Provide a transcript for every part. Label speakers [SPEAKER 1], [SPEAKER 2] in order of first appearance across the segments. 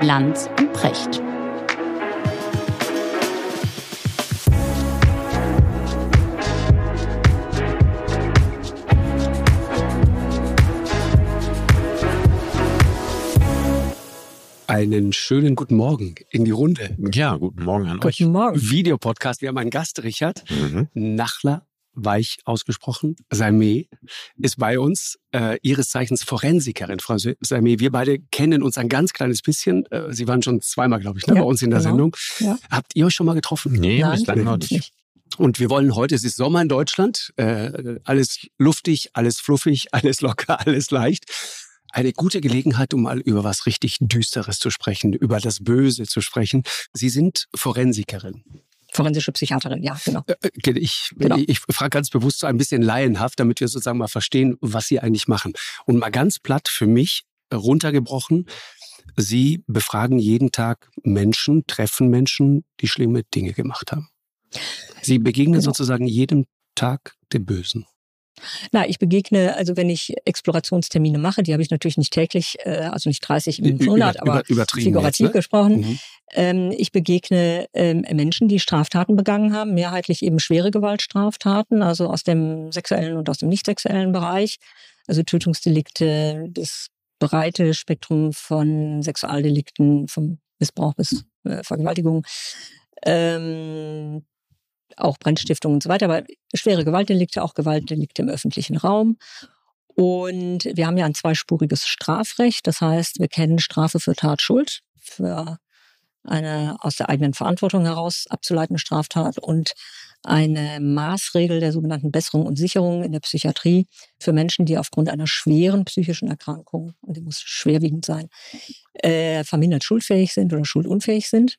[SPEAKER 1] Lanz und Precht.
[SPEAKER 2] Einen schönen guten Morgen in die Runde.
[SPEAKER 3] Ja, guten Morgen an
[SPEAKER 4] guten
[SPEAKER 3] euch.
[SPEAKER 4] Guten Morgen.
[SPEAKER 2] Videopodcast. Wir haben einen Gast, Richard mhm. Nachler, weich ausgesprochen. Salme ist bei uns, äh, ihres Zeichens Forensikerin. Frau Salme, wir beide kennen uns ein ganz kleines bisschen. Äh, Sie waren schon zweimal, glaube ich, ne, ja, bei uns in der genau. Sendung. Ja. Habt ihr euch schon mal getroffen?
[SPEAKER 3] Nee, Nein, bislang noch
[SPEAKER 2] nicht. Und wir wollen heute, es ist Sommer in Deutschland, äh, alles luftig, alles fluffig, alles locker, alles leicht eine gute Gelegenheit, um mal über was richtig Düsteres zu sprechen, über das Böse zu sprechen. Sie sind Forensikerin.
[SPEAKER 4] Forensische Psychiaterin, ja, genau. Äh,
[SPEAKER 2] äh, ich, genau. ich frage ganz bewusst so ein bisschen laienhaft, damit wir sozusagen mal verstehen, was Sie eigentlich machen. Und mal ganz platt für mich runtergebrochen, Sie befragen jeden Tag Menschen, treffen Menschen, die schlimme Dinge gemacht haben. Sie begegnen genau. sozusagen jedem Tag dem Bösen.
[SPEAKER 4] Na, ich begegne, also wenn ich Explorationstermine mache, die habe ich natürlich nicht täglich, äh, also nicht 30 im Monat, aber figurativ jetzt, ne? gesprochen. Mhm. Ähm, ich begegne ähm, Menschen, die Straftaten begangen haben, mehrheitlich eben schwere Gewaltstraftaten, also aus dem sexuellen und aus dem nicht sexuellen Bereich, also Tötungsdelikte, das breite Spektrum von Sexualdelikten, vom Missbrauch bis äh, Vergewaltigung. Ähm, auch Brandstiftung und so weiter, aber schwere Gewaltdelikte, auch Gewaltdelikte im öffentlichen Raum. Und wir haben ja ein zweispuriges Strafrecht. Das heißt, wir kennen Strafe für Tatschuld, für eine aus der eigenen Verantwortung heraus abzuleitende Straftat und eine Maßregel der sogenannten Besserung und Sicherung in der Psychiatrie für Menschen, die aufgrund einer schweren psychischen Erkrankung, und die muss schwerwiegend sein, äh, vermindert schuldfähig sind oder schuldunfähig sind.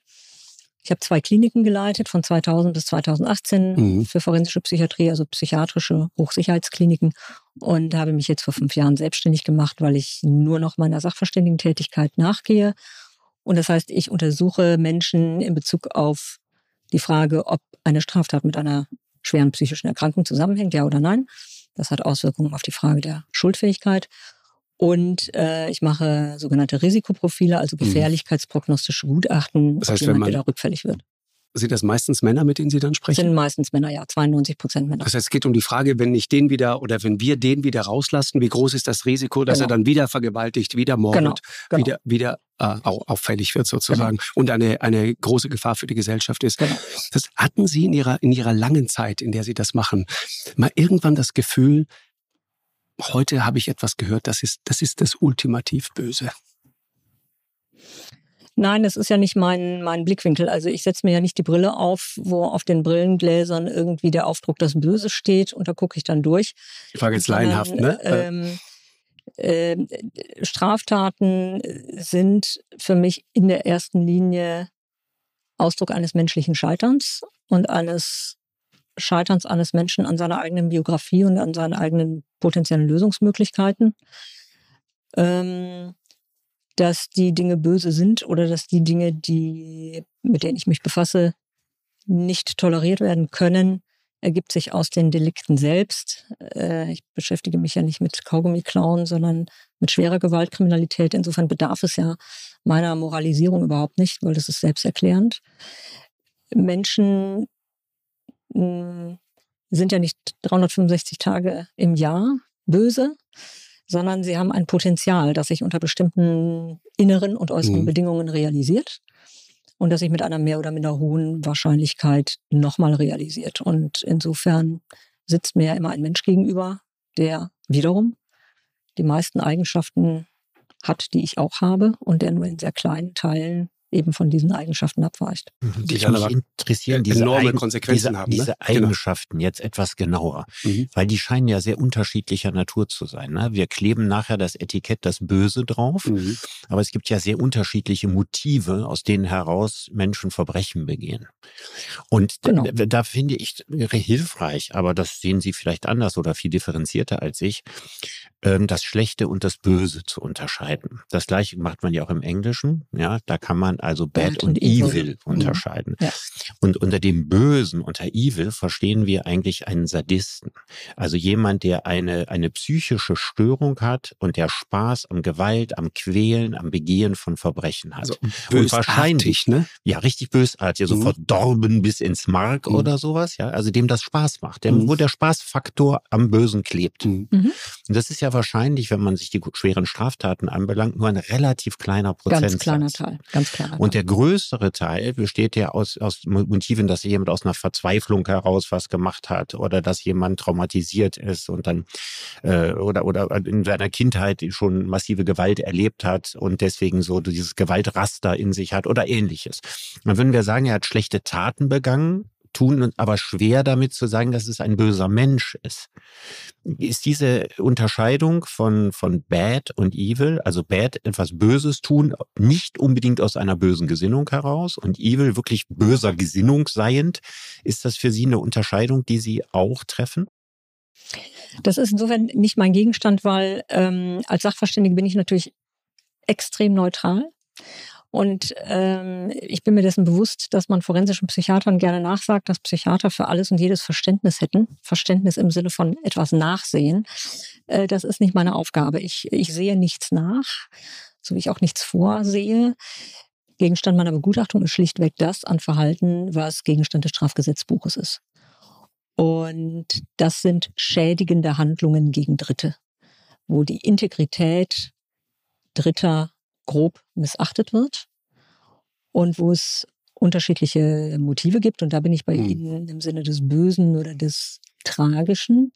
[SPEAKER 4] Ich habe zwei Kliniken geleitet von 2000 bis 2018 mhm. für forensische Psychiatrie, also psychiatrische Hochsicherheitskliniken und habe mich jetzt vor fünf Jahren selbstständig gemacht, weil ich nur noch meiner Sachverständigentätigkeit nachgehe. Und das heißt, ich untersuche Menschen in Bezug auf die Frage, ob eine Straftat mit einer schweren psychischen Erkrankung zusammenhängt, ja oder nein. Das hat Auswirkungen auf die Frage der Schuldfähigkeit. Und äh, ich mache sogenannte Risikoprofile, also mhm. gefährlichkeitsprognostische Gutachten,
[SPEAKER 2] das heißt, jemand
[SPEAKER 4] wieder rückfällig wird.
[SPEAKER 2] Sind das meistens Männer, mit denen Sie dann sprechen?
[SPEAKER 4] Sind meistens Männer, ja, 92 Prozent Männer.
[SPEAKER 2] Das heißt, es geht um die Frage, wenn ich den wieder oder wenn wir den wieder rauslassen, wie groß ist das Risiko, dass genau. er dann wieder vergewaltigt, wieder mordet, genau. Genau. wieder, wieder äh, auffällig wird sozusagen genau. und eine, eine große Gefahr für die Gesellschaft ist. Genau. Das hatten Sie in Ihrer, in Ihrer langen Zeit, in der Sie das machen, mal irgendwann das Gefühl, heute habe ich etwas gehört, das ist, das ist das ultimativ Böse.
[SPEAKER 4] Nein, das ist ja nicht mein, mein Blickwinkel. Also ich setze mir ja nicht die Brille auf, wo auf den Brillengläsern irgendwie der Aufdruck das Böse steht und da gucke ich dann durch.
[SPEAKER 2] Ich frage jetzt laienhaft, ne?
[SPEAKER 4] Ähm, äh, Straftaten sind für mich in der ersten Linie Ausdruck eines menschlichen Scheiterns und eines Scheiterns eines Menschen an seiner eigenen Biografie und an seinen eigenen potenziellen Lösungsmöglichkeiten. Ähm, dass die Dinge böse sind oder dass die Dinge, die, mit denen ich mich befasse, nicht toleriert werden können, ergibt sich aus den Delikten selbst. Äh, ich beschäftige mich ja nicht mit Kaugummi-Klauen, sondern mit schwerer Gewaltkriminalität. Insofern bedarf es ja meiner Moralisierung überhaupt nicht, weil das ist selbsterklärend. Menschen sind ja nicht 365 Tage im Jahr böse, sondern sie haben ein Potenzial, das sich unter bestimmten inneren und äußeren mhm. Bedingungen realisiert und das sich mit einer mehr oder minder hohen Wahrscheinlichkeit nochmal realisiert. Und insofern sitzt mir ja immer ein Mensch gegenüber, der wiederum die meisten Eigenschaften hat, die ich auch habe und der nur in sehr kleinen Teilen eben von diesen Eigenschaften abweicht.
[SPEAKER 3] Mhm. Die dann aber interessieren diese enorme Eigen Konsequenzen diese, haben. Ne? Diese genau. Eigenschaften genau. jetzt etwas genauer, mhm. weil die scheinen ja sehr unterschiedlicher Natur zu sein. Ne? Wir kleben nachher das Etikett das Böse drauf, mhm. aber es gibt ja sehr unterschiedliche Motive, aus denen heraus Menschen Verbrechen begehen. Und genau. da, da finde ich hilfreich, aber das sehen Sie vielleicht anders oder viel differenzierter als ich, das Schlechte und das Böse zu unterscheiden. Das gleiche macht man ja auch im Englischen. Ja, da kann man also Bad, Bad und, und, Evil, evil mhm. unterscheiden. Ja. Und unter dem Bösen, unter Evil, verstehen wir eigentlich einen Sadisten. Also jemand, der eine, eine psychische Störung hat und der Spaß am Gewalt, am Quälen, am Begehen von Verbrechen hat. Also
[SPEAKER 2] und wahrscheinlich, ne?
[SPEAKER 3] Ja, richtig bösartig, so mhm. verdorben bis ins Mark mhm. oder sowas, ja. Also dem das Spaß macht, dem, mhm. wo der Spaßfaktor am Bösen klebt. Mhm. Und das ist ja wahrscheinlich, wenn man sich die schweren Straftaten anbelangt, nur ein relativ kleiner Prozentsatz.
[SPEAKER 4] Ganz kleiner Teil, ganz kleiner Teil.
[SPEAKER 3] Und der größere Teil besteht ja aus, aus Motiven, dass jemand aus einer Verzweiflung heraus was gemacht hat oder dass jemand traumatisiert ist und dann äh, oder oder in seiner Kindheit schon massive Gewalt erlebt hat und deswegen so dieses Gewaltraster in sich hat oder ähnliches. Dann würden wir sagen, er hat schlechte Taten begangen, tun aber schwer damit zu sagen, dass es ein böser Mensch ist. Ist diese Unterscheidung von, von Bad und Evil, also Bad etwas Böses tun, nicht unbedingt aus einer bösen Gesinnung heraus und Evil wirklich böser Gesinnung seiend, ist das für Sie eine Unterscheidung, die Sie auch treffen?
[SPEAKER 4] Das ist insofern nicht mein Gegenstand, weil ähm, als Sachverständige bin ich natürlich extrem neutral. Und ähm, ich bin mir dessen bewusst, dass man forensischen Psychiatern gerne nachsagt, dass Psychiater für alles und jedes Verständnis hätten. Verständnis im Sinne von etwas nachsehen. Äh, das ist nicht meine Aufgabe. Ich, ich sehe nichts nach, so wie ich auch nichts vorsehe. Gegenstand meiner Begutachtung ist schlichtweg das an Verhalten, was Gegenstand des Strafgesetzbuches ist. Und das sind schädigende Handlungen gegen Dritte, wo die Integrität Dritter grob missachtet wird und wo es unterschiedliche Motive gibt. Und da bin ich bei mhm. Ihnen im Sinne des Bösen oder des Tragischen.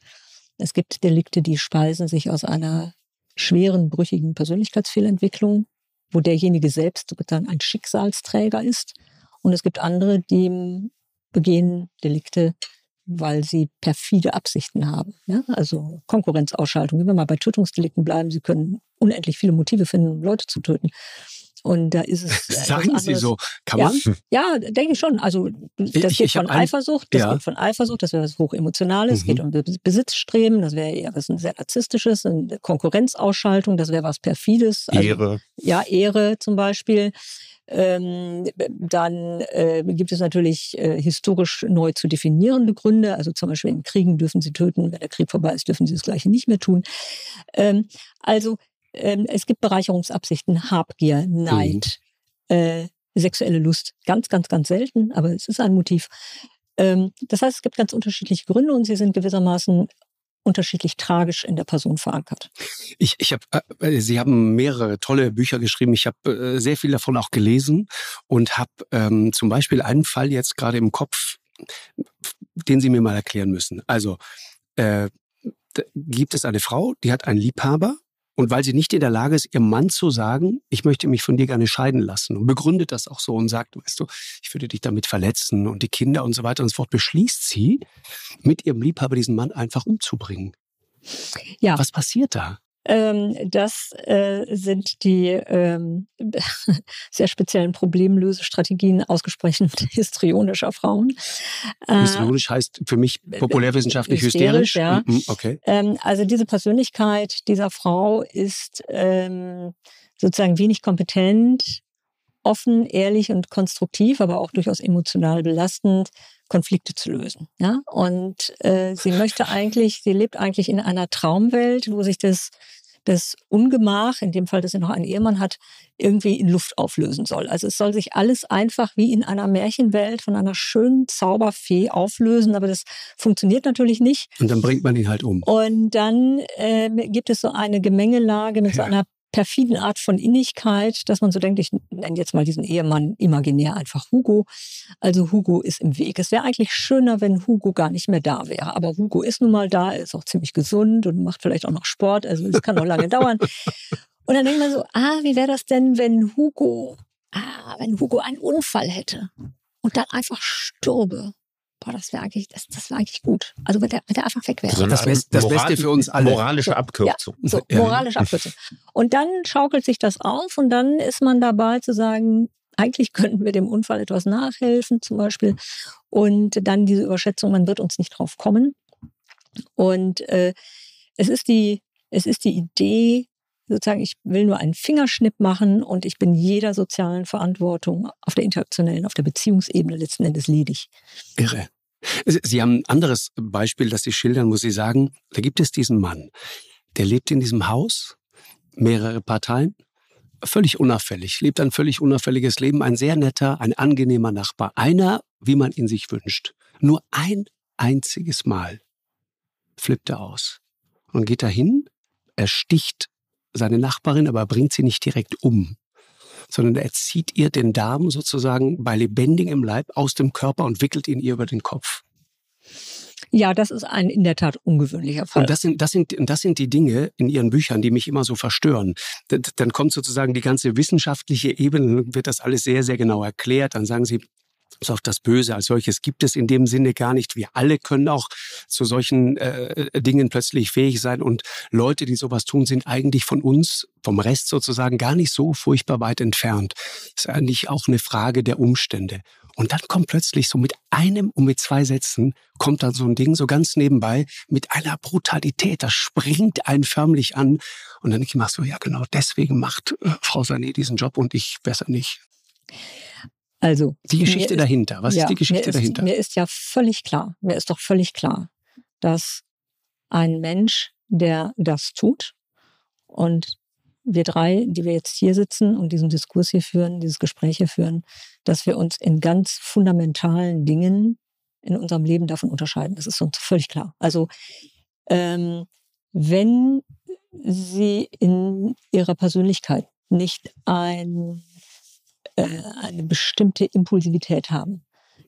[SPEAKER 4] Es gibt Delikte, die speisen sich aus einer schweren, brüchigen Persönlichkeitsfehlentwicklung, wo derjenige selbst dann ein Schicksalsträger ist. Und es gibt andere, die begehen Delikte, weil sie perfide Absichten haben. Ja? Also Konkurrenzausschaltung. Wenn wir mal bei Tötungsdelikten bleiben, sie können unendlich viele Motive finden, um Leute zu töten. Und da ist es.
[SPEAKER 2] Sagen Sie so, kann man?
[SPEAKER 4] Ja, ja denke ich schon. Also das ich, geht ich von Eifersucht, das ja. geht von Eifersucht, das wäre was Hochemotionales, mhm. geht um Besitzstreben, das wäre eher was sehr Narzisstisches, Konkurrenzausschaltung, das wäre was Perfides.
[SPEAKER 3] Also, Ehre.
[SPEAKER 4] Ja, Ehre zum Beispiel. Ähm, dann äh, gibt es natürlich äh, historisch neu zu definierende Gründe. Also zum Beispiel in Kriegen dürfen sie töten, wenn der Krieg vorbei ist, dürfen sie das Gleiche nicht mehr tun. Ähm, also ähm, es gibt Bereicherungsabsichten, Habgier, Neid, mhm. äh, sexuelle Lust. Ganz, ganz, ganz selten, aber es ist ein Motiv. Ähm, das heißt, es gibt ganz unterschiedliche Gründe und sie sind gewissermaßen unterschiedlich tragisch in der Person verankert.
[SPEAKER 2] Ich, ich habe, äh, Sie haben mehrere tolle Bücher geschrieben. Ich habe äh, sehr viel davon auch gelesen und habe ähm, zum Beispiel einen Fall jetzt gerade im Kopf, den Sie mir mal erklären müssen. Also äh, gibt es eine Frau, die hat einen Liebhaber und weil sie nicht in der Lage ist, ihrem Mann zu sagen, ich möchte mich von dir gerne scheiden lassen und begründet das auch so und sagt, weißt du, ich würde dich damit verletzen und die Kinder und so weiter und so fort, beschließt sie, mit ihrem Liebhaber diesen Mann einfach umzubringen. Ja. Was passiert da?
[SPEAKER 4] Ähm, das äh, sind die ähm, sehr speziellen Problemlösestrategien ausgesprochen histrionischer Frauen.
[SPEAKER 2] Äh, Histrionisch heißt für mich populärwissenschaftlich hysterisch. hysterisch.
[SPEAKER 4] Ja. Mhm, okay. Ähm, also diese Persönlichkeit dieser Frau ist ähm, sozusagen wenig kompetent, offen, ehrlich und konstruktiv, aber auch durchaus emotional belastend, Konflikte zu lösen. Ja? Und äh, sie möchte eigentlich, sie lebt eigentlich in einer Traumwelt, wo sich das das Ungemach, in dem Fall, dass sie noch einen Ehemann hat, irgendwie in Luft auflösen soll. Also es soll sich alles einfach wie in einer Märchenwelt von einer schönen Zauberfee auflösen, aber das funktioniert natürlich nicht.
[SPEAKER 2] Und dann bringt man ihn halt um.
[SPEAKER 4] Und dann äh, gibt es so eine Gemengelage mit ja. so einer perfiden Art von Innigkeit, dass man so denkt, ich nenne jetzt mal diesen Ehemann imaginär einfach Hugo. Also Hugo ist im Weg. Es wäre eigentlich schöner, wenn Hugo gar nicht mehr da wäre. Aber Hugo ist nun mal da, ist auch ziemlich gesund und macht vielleicht auch noch Sport. Also es kann noch lange dauern. Und dann denkt man so, ah, wie wäre das denn, wenn Hugo, ah, wenn Hugo einen Unfall hätte und dann einfach stürbe? Boah, das wäre eigentlich, das, das wäre eigentlich gut. Also wenn der, wenn der einfach weg wäre.
[SPEAKER 2] So das, Best, das Beste für uns alle.
[SPEAKER 3] Moralische Abkürzung.
[SPEAKER 4] Ja, so, moralische Abkürzung. Und dann schaukelt sich das auf und dann ist man dabei zu sagen, eigentlich könnten wir dem Unfall etwas nachhelfen, zum Beispiel. Und dann diese Überschätzung, man wird uns nicht drauf kommen. Und äh, es ist die Es ist die Idee, sozusagen, ich will nur einen Fingerschnipp machen und ich bin jeder sozialen Verantwortung auf der interaktionellen, auf der Beziehungsebene letzten Endes ledig.
[SPEAKER 2] Irre. Sie haben ein anderes Beispiel, das Sie schildern, muss ich sagen. Da gibt es diesen Mann, der lebt in diesem Haus, mehrere Parteien, völlig unauffällig, lebt ein völlig unauffälliges Leben, ein sehr netter, ein angenehmer Nachbar, einer, wie man ihn sich wünscht. Nur ein einziges Mal flippt er aus und geht dahin, er sticht seine Nachbarin, aber bringt sie nicht direkt um, sondern er zieht ihr den Darm sozusagen bei lebendigem Leib aus dem Körper und wickelt ihn ihr über den Kopf.
[SPEAKER 4] Ja, das ist ein in der Tat ungewöhnlicher Fall.
[SPEAKER 2] Und das sind, das sind, das sind die Dinge in Ihren Büchern, die mich immer so verstören. Dann kommt sozusagen die ganze wissenschaftliche Ebene, wird das alles sehr, sehr genau erklärt. Dann sagen Sie, auf das Böse als solches gibt es in dem Sinne gar nicht. Wir alle können auch zu solchen äh, Dingen plötzlich fähig sein und Leute, die sowas tun, sind eigentlich von uns, vom Rest sozusagen, gar nicht so furchtbar weit entfernt. Das ist eigentlich auch eine Frage der Umstände. Und dann kommt plötzlich so mit einem und mit zwei Sätzen kommt dann so ein Ding so ganz nebenbei mit einer Brutalität. Das springt einen förmlich an. Und dann denke ich mir so, ja genau, deswegen macht äh, Frau Sané diesen Job und ich besser nicht.
[SPEAKER 4] Also
[SPEAKER 2] die Geschichte dahinter. Was ja, ist die Geschichte
[SPEAKER 4] mir
[SPEAKER 2] dahinter?
[SPEAKER 4] Ist, mir ist ja völlig klar, mir ist doch völlig klar, dass ein Mensch, der das tut und wir drei, die wir jetzt hier sitzen und diesen Diskurs hier führen, dieses Gespräch hier führen, dass wir uns in ganz fundamentalen Dingen in unserem Leben davon unterscheiden. Das ist uns völlig klar. Also ähm, wenn Sie in Ihrer Persönlichkeit nicht ein eine bestimmte Impulsivität haben,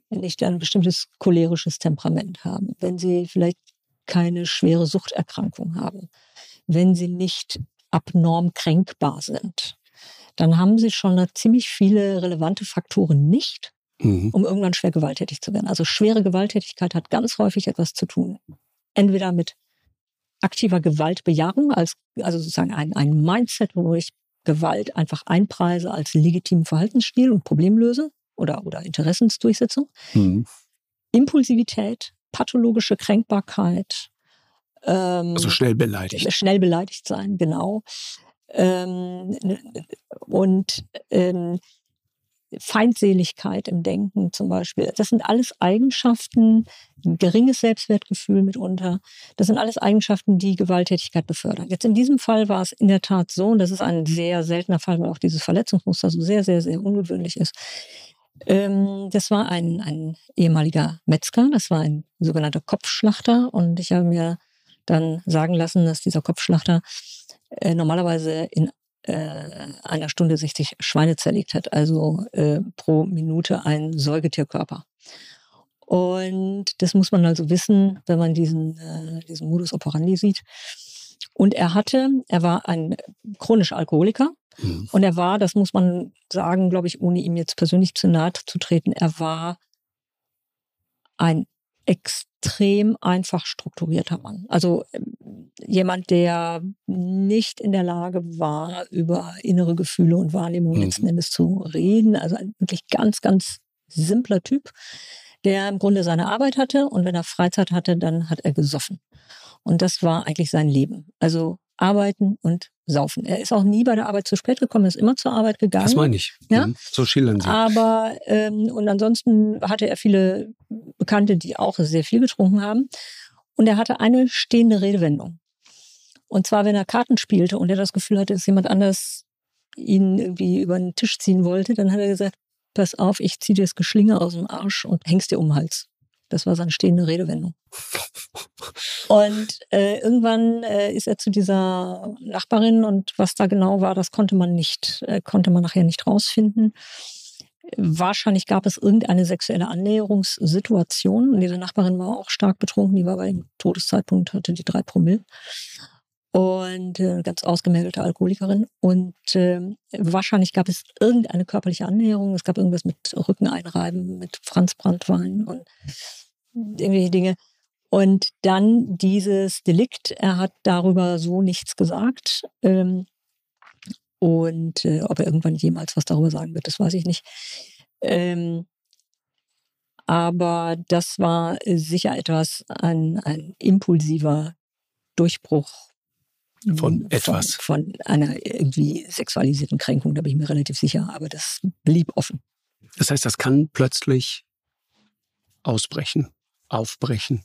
[SPEAKER 4] nicht ein bestimmtes cholerisches Temperament haben, wenn sie vielleicht keine schwere Suchterkrankung haben, wenn sie nicht abnorm kränkbar sind, dann haben sie schon ziemlich viele relevante Faktoren nicht, mhm. um irgendwann schwer gewalttätig zu werden. Also schwere Gewalttätigkeit hat ganz häufig etwas zu tun. Entweder mit aktiver Gewaltbejahung, als, also sozusagen ein, ein Mindset, wo ich Gewalt einfach einpreise als legitimen Verhaltensstil und Problemlöse oder, oder Interessensdurchsetzung. Mhm. Impulsivität, pathologische Kränkbarkeit.
[SPEAKER 2] Ähm, also schnell beleidigt.
[SPEAKER 4] Schnell beleidigt sein, genau. Ähm, und ähm, Feindseligkeit im Denken zum Beispiel. Das sind alles Eigenschaften, ein geringes Selbstwertgefühl mitunter. Das sind alles Eigenschaften, die Gewalttätigkeit befördern. Jetzt in diesem Fall war es in der Tat so, und das ist ein sehr seltener Fall, weil auch dieses Verletzungsmuster so sehr, sehr, sehr ungewöhnlich ist. Ähm, das war ein, ein ehemaliger Metzger, das war ein sogenannter Kopfschlachter und ich habe mir dann sagen lassen, dass dieser Kopfschlachter äh, normalerweise in äh, einer Stunde 60 Schweine zerlegt hat, also äh, pro Minute ein Säugetierkörper. Und das muss man also wissen, wenn man diesen, äh, diesen Modus operandi sieht. Und er hatte, er war ein chronischer Alkoholiker. Mhm. Und er war, das muss man sagen, glaube ich, ohne ihm jetzt persönlich zu nahe zu treten, er war ein extrem einfach strukturierter Mann. Also jemand, der nicht in der Lage war, über innere Gefühle und Wahrnehmungen mhm. letzten Endes zu reden. Also ein wirklich ganz, ganz simpler Typ, der im Grunde seine Arbeit hatte und wenn er Freizeit hatte, dann hat er gesoffen. Und das war eigentlich sein Leben. Also arbeiten und saufen. Er ist auch nie bei der Arbeit zu spät gekommen, ist immer zur Arbeit gegangen.
[SPEAKER 2] Das meine ich. Ja? Mhm. So schildern Sie.
[SPEAKER 4] Aber ähm, und ansonsten hatte er viele Bekannte, die auch sehr viel getrunken haben. Und er hatte eine stehende Redewendung. Und zwar, wenn er Karten spielte und er das Gefühl hatte, dass jemand anders ihn irgendwie über den Tisch ziehen wollte, dann hat er gesagt, pass auf, ich ziehe dir das Geschlinge aus dem Arsch und hängst dir um den Hals. Das war seine stehende Redewendung. Und äh, irgendwann äh, ist er zu dieser Nachbarin und was da genau war, das konnte man nicht, äh, konnte man nachher nicht rausfinden. Wahrscheinlich gab es irgendeine sexuelle Annäherungssituation. Und diese Nachbarin war auch stark betrunken. Die war bei dem Todeszeitpunkt, hatte die drei Promille. Und äh, ganz ausgemeldete Alkoholikerin. Und äh, wahrscheinlich gab es irgendeine körperliche Annäherung. Es gab irgendwas mit Rücken einreiben, mit Franzbrandwein und irgendwelche Dinge. Und dann dieses Delikt, er hat darüber so nichts gesagt. Ähm, und äh, ob er irgendwann jemals was darüber sagen wird, das weiß ich nicht. Ähm, aber das war sicher etwas, ein, ein impulsiver Durchbruch
[SPEAKER 2] von etwas.
[SPEAKER 4] Von, von einer irgendwie sexualisierten Kränkung, da bin ich mir relativ sicher, aber das blieb offen.
[SPEAKER 2] Das heißt, das kann plötzlich ausbrechen, aufbrechen.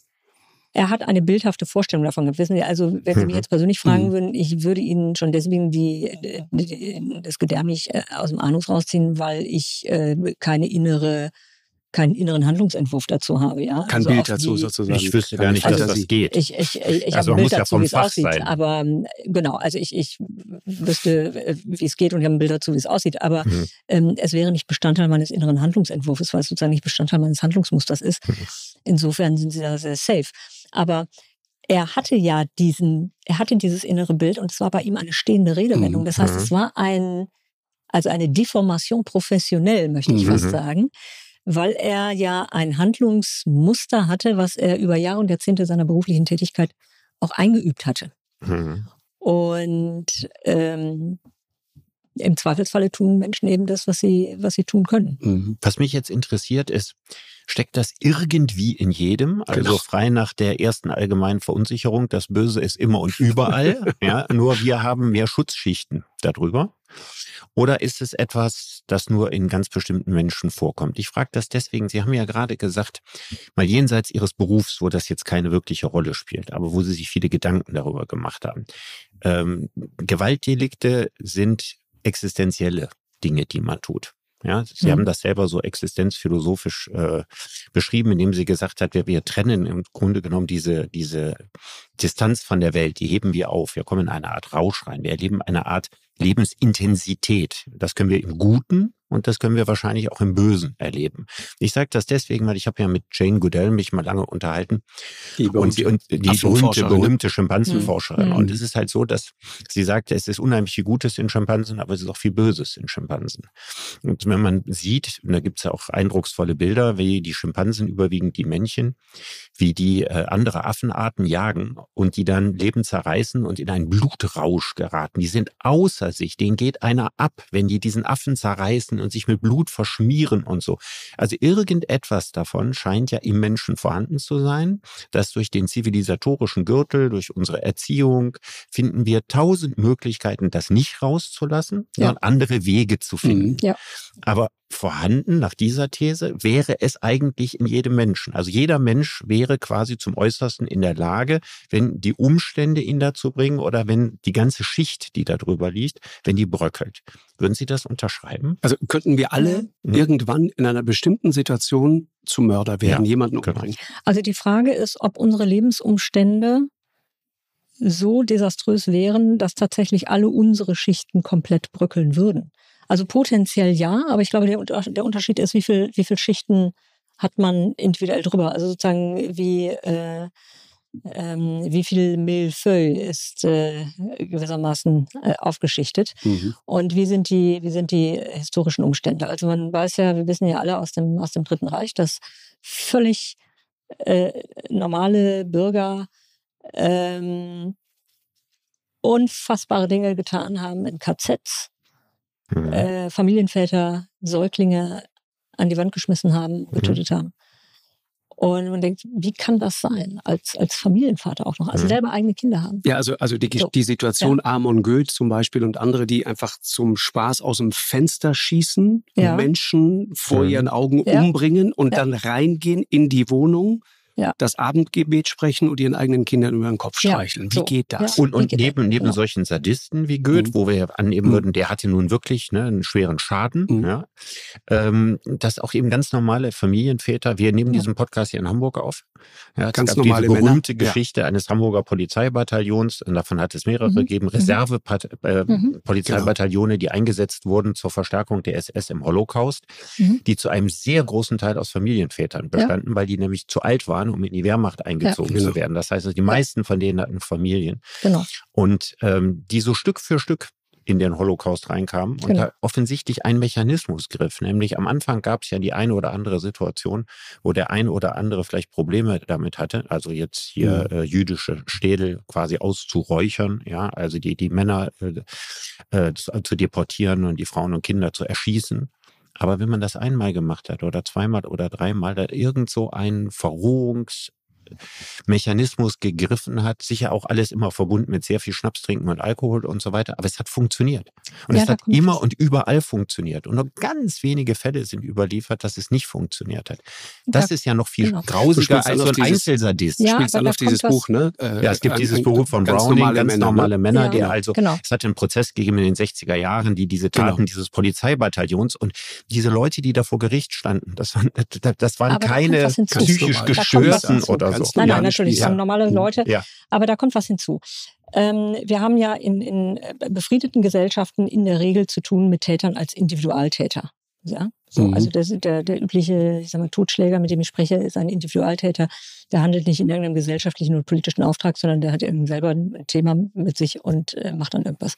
[SPEAKER 4] Er hat eine bildhafte Vorstellung davon gehabt. Wissen Sie, also wenn Sie mich mhm. jetzt persönlich fragen mhm. würden, ich würde Ihnen schon deswegen die, die das Gedärm nicht äh, aus dem Anus rausziehen, weil ich äh, keine innere keinen inneren Handlungsentwurf dazu habe. Ja?
[SPEAKER 2] Kein also Bild dazu die, sozusagen.
[SPEAKER 3] Ich wüsste gar nicht, dass das geht.
[SPEAKER 4] Ich, ich, ich, ich also habe ein Bild dazu, ja wie es aussieht. Sein. Aber genau, also ich, ich wüsste, äh, wie es geht und ich habe ein Bild dazu, wie es aussieht. Aber mhm. ähm, es wäre nicht Bestandteil meines inneren Handlungsentwurfs, weil es sozusagen nicht Bestandteil meines Handlungsmusters ist. Mhm. Insofern sind sie da sehr safe. Aber er hatte ja diesen, er hatte dieses innere Bild und es war bei ihm eine stehende Redewendung. Mhm. Das heißt, es mhm. war ein, also eine Deformation professionell, möchte ich fast sagen weil er ja ein Handlungsmuster hatte, was er über Jahre und Jahrzehnte seiner beruflichen Tätigkeit auch eingeübt hatte. Mhm. Und ähm, im Zweifelsfalle tun Menschen eben das, was sie, was sie tun können.
[SPEAKER 3] Mhm. Was mich jetzt interessiert ist, steckt das irgendwie in jedem? Also genau. frei nach der ersten allgemeinen Verunsicherung, das Böse ist immer und überall. ja, nur wir haben mehr Schutzschichten darüber. Oder ist es etwas, das nur in ganz bestimmten Menschen vorkommt? Ich frage das deswegen, Sie haben ja gerade gesagt, mal jenseits Ihres Berufs, wo das jetzt keine wirkliche Rolle spielt, aber wo Sie sich viele Gedanken darüber gemacht haben. Ähm, Gewaltdelikte sind existenzielle Dinge, die man tut. Ja, Sie mhm. haben das selber so existenzphilosophisch äh, beschrieben, indem Sie gesagt hat, wir, wir trennen im Grunde genommen diese, diese Distanz von der Welt, die heben wir auf. Wir kommen in eine Art Rausch rein. Wir erleben eine Art Lebensintensität. Das können wir im Guten und das können wir wahrscheinlich auch im Bösen erleben. Ich sage das deswegen, weil ich habe ja mit Jane Goodell mich mal lange unterhalten die und die, und die berühmte, berühmte Schimpansenforscherin. Mhm. Und es ist halt so, dass sie sagte, es ist unheimlich viel Gutes in Schimpansen, aber es ist auch viel Böses in Schimpansen. Und wenn man sieht, und da gibt es ja auch eindrucksvolle Bilder, wie die Schimpansen überwiegend die Männchen, wie die äh, andere Affenarten jagen und die dann Leben zerreißen und in einen Blutrausch geraten. Die sind außer sich, denen geht einer ab, wenn die diesen Affen zerreißen und sich mit Blut verschmieren und so. Also irgendetwas davon scheint ja im Menschen vorhanden zu sein, dass durch den zivilisatorischen Gürtel, durch unsere Erziehung, finden wir tausend Möglichkeiten, das nicht rauszulassen, ja. sondern andere Wege zu finden. Mhm. Ja. Aber vorhanden nach dieser These wäre es eigentlich in jedem Menschen. Also jeder Mensch wäre quasi zum Äußersten in der Lage, wenn die Umstände ihn dazu bringen oder wenn die ganze Schicht, die da drüber liegt, wenn die bröckelt. Würden Sie das unterschreiben?
[SPEAKER 2] Also könnten wir alle mhm. irgendwann in einer bestimmten Situation zu Mörder werden, ja, jemanden genau. umbringen?
[SPEAKER 4] Also die Frage ist, ob unsere Lebensumstände so desaströs wären, dass tatsächlich alle unsere Schichten komplett bröckeln würden. Also potenziell ja, aber ich glaube, der, der Unterschied ist, wie viel, wie viel Schichten hat man individuell drüber. Also sozusagen wie, äh, ähm, wie viel Millefeuille ist äh, gewissermaßen äh, aufgeschichtet mhm. und wie sind die wie sind die historischen Umstände. Also man weiß ja, wir wissen ja alle aus dem aus dem Dritten Reich, dass völlig äh, normale Bürger ähm, unfassbare Dinge getan haben in KZs mhm. äh, Familienväter Säuglinge an die Wand geschmissen haben, mhm. getötet mhm. haben. Und man denkt, wie kann das sein, als, als Familienvater auch noch, also mhm. selber eigene Kinder haben?
[SPEAKER 2] Ja, also, also die, so. die Situation ja. Amon Goeth zum Beispiel und andere, die einfach zum Spaß aus dem Fenster schießen, ja. Menschen vor mhm. ihren Augen ja. umbringen und dann reingehen in die Wohnung ja. das Abendgebet sprechen und ihren eigenen Kindern über den Kopf streicheln. Ja, so. Wie geht das?
[SPEAKER 3] Ja, und, und neben, neben genau. solchen Sadisten wie Goethe, mhm. wo wir annehmen mhm. würden, der hatte nun wirklich ne, einen schweren Schaden, mhm. ja, ähm, dass auch eben ganz normale Familienväter, wir nehmen diesen Podcast hier in Hamburg auf. Ja, ganz normale diese berühmte Männer. Geschichte eines Hamburger Polizeibataillons, und davon hat es mehrere mhm. gegeben, mhm. Reserve-Polizeibataillone, äh, mhm. die eingesetzt wurden zur Verstärkung der SS im Holocaust, die zu einem sehr großen Teil aus Familienvätern bestanden, weil die nämlich zu alt waren um in die Wehrmacht eingezogen ja. zu werden. Das heißt, die meisten von denen hatten Familien. Genau. Und ähm, die so Stück für Stück in den Holocaust reinkamen und genau. da offensichtlich ein Mechanismus griff. Nämlich am Anfang gab es ja die eine oder andere Situation, wo der ein oder andere vielleicht Probleme damit hatte. Also jetzt hier mhm. äh, jüdische Städel quasi auszuräuchern, ja, also die, die Männer äh, äh, zu deportieren und die Frauen und Kinder zu erschießen. Aber wenn man das einmal gemacht hat oder zweimal oder dreimal, da irgend so ein Verrohungs Mechanismus gegriffen hat. Sicher auch alles immer verbunden mit sehr viel Schnaps trinken und Alkohol und so weiter. Aber es hat funktioniert. Und ja, es hat immer und überall funktioniert. Und nur ganz wenige Fälle sind überliefert, dass es nicht funktioniert hat. Das da, ist ja noch viel genau. grausiger als so ein Einzelsadist.
[SPEAKER 2] Ja, spielst dann auf dieses Buch, ne?
[SPEAKER 3] Äh, ja, es gibt dieses Buch von ganz Browning, normale ganz Männer, ne? normale Männer, ja, der also, genau. es hat einen Prozess gegeben in den 60er Jahren, die diese Taten genau. dieses Polizeibataillons und diese Leute, die da vor Gericht standen, das waren, das waren keine psychisch Gestörten oder so.
[SPEAKER 4] Nein, nein, natürlich, das sind normale. Leute. Ja. Aber da kommt was hinzu. Ähm, wir haben ja in, in befriedeten Gesellschaften in der Regel zu tun mit Tätern als Individualtäter. Ja, so, mhm. also der, der, der übliche, ich sag mal, Totschläger, mit dem ich spreche, ist ein Individualtäter. Der handelt nicht in irgendeinem gesellschaftlichen oder politischen Auftrag, sondern der hat irgendwie selber ein Thema mit sich und äh, macht dann irgendwas.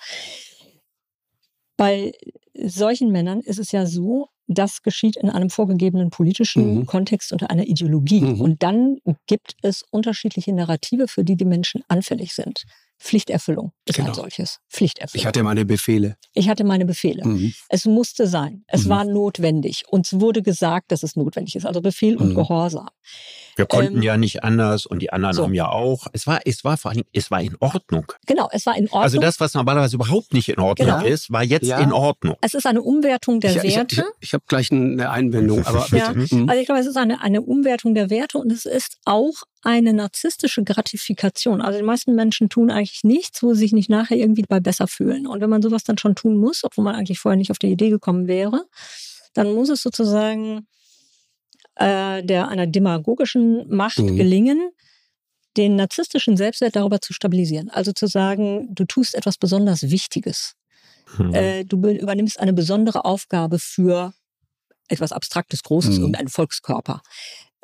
[SPEAKER 4] Bei solchen Männern ist es ja so, das geschieht in einem vorgegebenen politischen mhm. Kontext unter einer Ideologie. Mhm. Und dann gibt es unterschiedliche Narrative, für die die Menschen anfällig sind. Pflichterfüllung ist genau. ein solches. Pflichterfüllung.
[SPEAKER 2] Ich hatte meine Befehle.
[SPEAKER 4] Ich hatte meine Befehle. Mhm. Es musste sein. Es mhm. war notwendig. Uns wurde gesagt, dass es notwendig ist. Also Befehl und mhm. Gehorsam.
[SPEAKER 3] Wir konnten ähm, ja nicht anders und die anderen so. haben ja auch. Es war, es war vor allem, es war in Ordnung.
[SPEAKER 4] Genau, es war in Ordnung.
[SPEAKER 3] Also das, was normalerweise überhaupt nicht in Ordnung genau. ist, war jetzt ja. in Ordnung.
[SPEAKER 4] Es ist eine Umwertung der
[SPEAKER 2] ich,
[SPEAKER 4] Werte.
[SPEAKER 2] Ich, ich, ich habe gleich eine Einwendung, aber
[SPEAKER 4] ja. Mhm. Also ich glaube, es ist eine, eine Umwertung der Werte und es ist auch eine narzisstische Gratifikation. Also die meisten Menschen tun eigentlich nichts, wo sie sich nicht nachher irgendwie bei besser fühlen. Und wenn man sowas dann schon tun muss, obwohl man eigentlich vorher nicht auf die Idee gekommen wäre, dann muss es sozusagen äh, der einer demagogischen Macht mhm. gelingen, den narzisstischen Selbstwert darüber zu stabilisieren. Also zu sagen, du tust etwas besonders Wichtiges. Mhm. Äh, du übernimmst eine besondere Aufgabe für etwas Abstraktes, Großes, mhm. irgendeinen Volkskörper.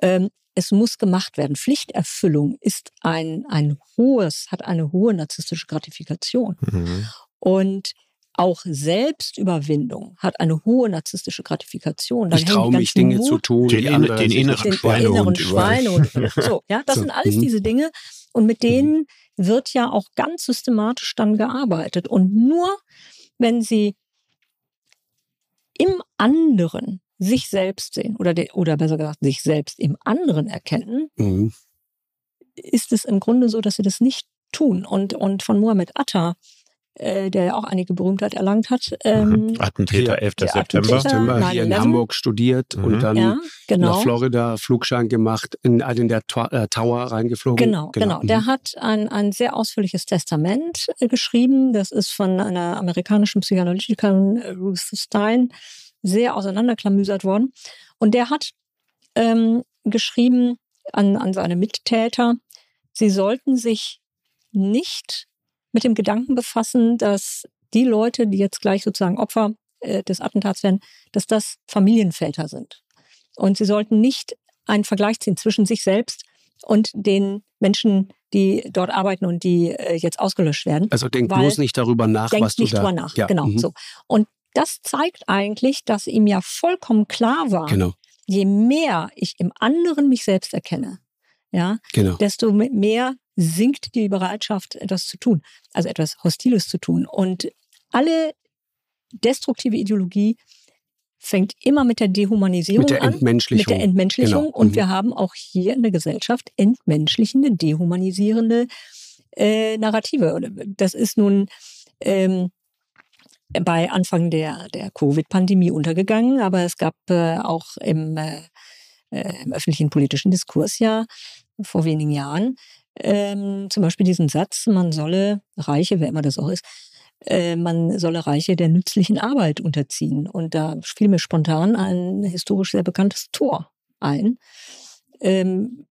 [SPEAKER 4] Ähm, es muss gemacht werden. Pflichterfüllung ist ein, ein hohes, hat eine hohe narzisstische Gratifikation. Mhm. Und auch Selbstüberwindung hat eine hohe narzisstische Gratifikation.
[SPEAKER 2] Dann ich traue mich, Dinge Mut, zu tun,
[SPEAKER 3] den, in, den inneren Schweinehund.
[SPEAKER 4] Schweinehund. so, ja, das so. sind alles mhm. diese Dinge. Und mit denen mhm. wird ja auch ganz systematisch dann gearbeitet. Und nur wenn sie im anderen sich selbst sehen oder, de, oder besser gesagt sich selbst im anderen erkennen, mhm. ist es im Grunde so, dass sie das nicht tun. Und, und von Mohammed Atta äh, der ja auch einige Berühmtheit erlangt hat.
[SPEAKER 3] Ähm, Attentäter, 11. September.
[SPEAKER 2] September hier in Hamburg studiert mhm. und dann ja, genau. nach Florida Flugschein gemacht, in einen der äh, Tower reingeflogen.
[SPEAKER 4] Genau, genau. genau. Der mhm. hat ein, ein sehr ausführliches Testament äh, geschrieben. Das ist von einer amerikanischen Psychoanalytikerin äh, Ruth Stein sehr auseinanderklamüsert worden. Und der hat ähm, geschrieben an, an seine Mittäter, sie sollten sich nicht mit dem Gedanken befassen, dass die Leute, die jetzt gleich sozusagen Opfer äh, des Attentats werden, dass das Familienväter sind. Und sie sollten nicht einen Vergleich ziehen zwischen sich selbst und den Menschen, die dort arbeiten und die äh, jetzt ausgelöscht werden.
[SPEAKER 2] Also denk bloß nicht darüber nach, was du
[SPEAKER 4] nicht
[SPEAKER 2] da...
[SPEAKER 4] Drüber nach. Ja. Genau, mhm. so. Und das zeigt eigentlich, dass ihm ja vollkommen klar war, genau. je mehr ich im anderen mich selbst erkenne, ja, genau. desto mehr sinkt die Bereitschaft, etwas zu tun, also etwas Hostiles zu tun. Und alle destruktive Ideologie fängt immer mit der Dehumanisierung
[SPEAKER 2] mit der Entmenschlichung.
[SPEAKER 4] an, mit der Entmenschlichung. Genau. Und mhm. wir haben auch hier in der Gesellschaft entmenschlichende, dehumanisierende äh, Narrative. Das ist nun ähm, bei Anfang der, der Covid-Pandemie untergegangen, aber es gab äh, auch im, äh, äh im öffentlichen politischen Diskurs ja vor wenigen Jahren ähm, zum Beispiel diesen Satz, man solle Reiche, wer immer das auch ist, äh, man solle Reiche der nützlichen Arbeit unterziehen. Und da fiel mir spontan ein historisch sehr bekanntes Tor ein. Ähm,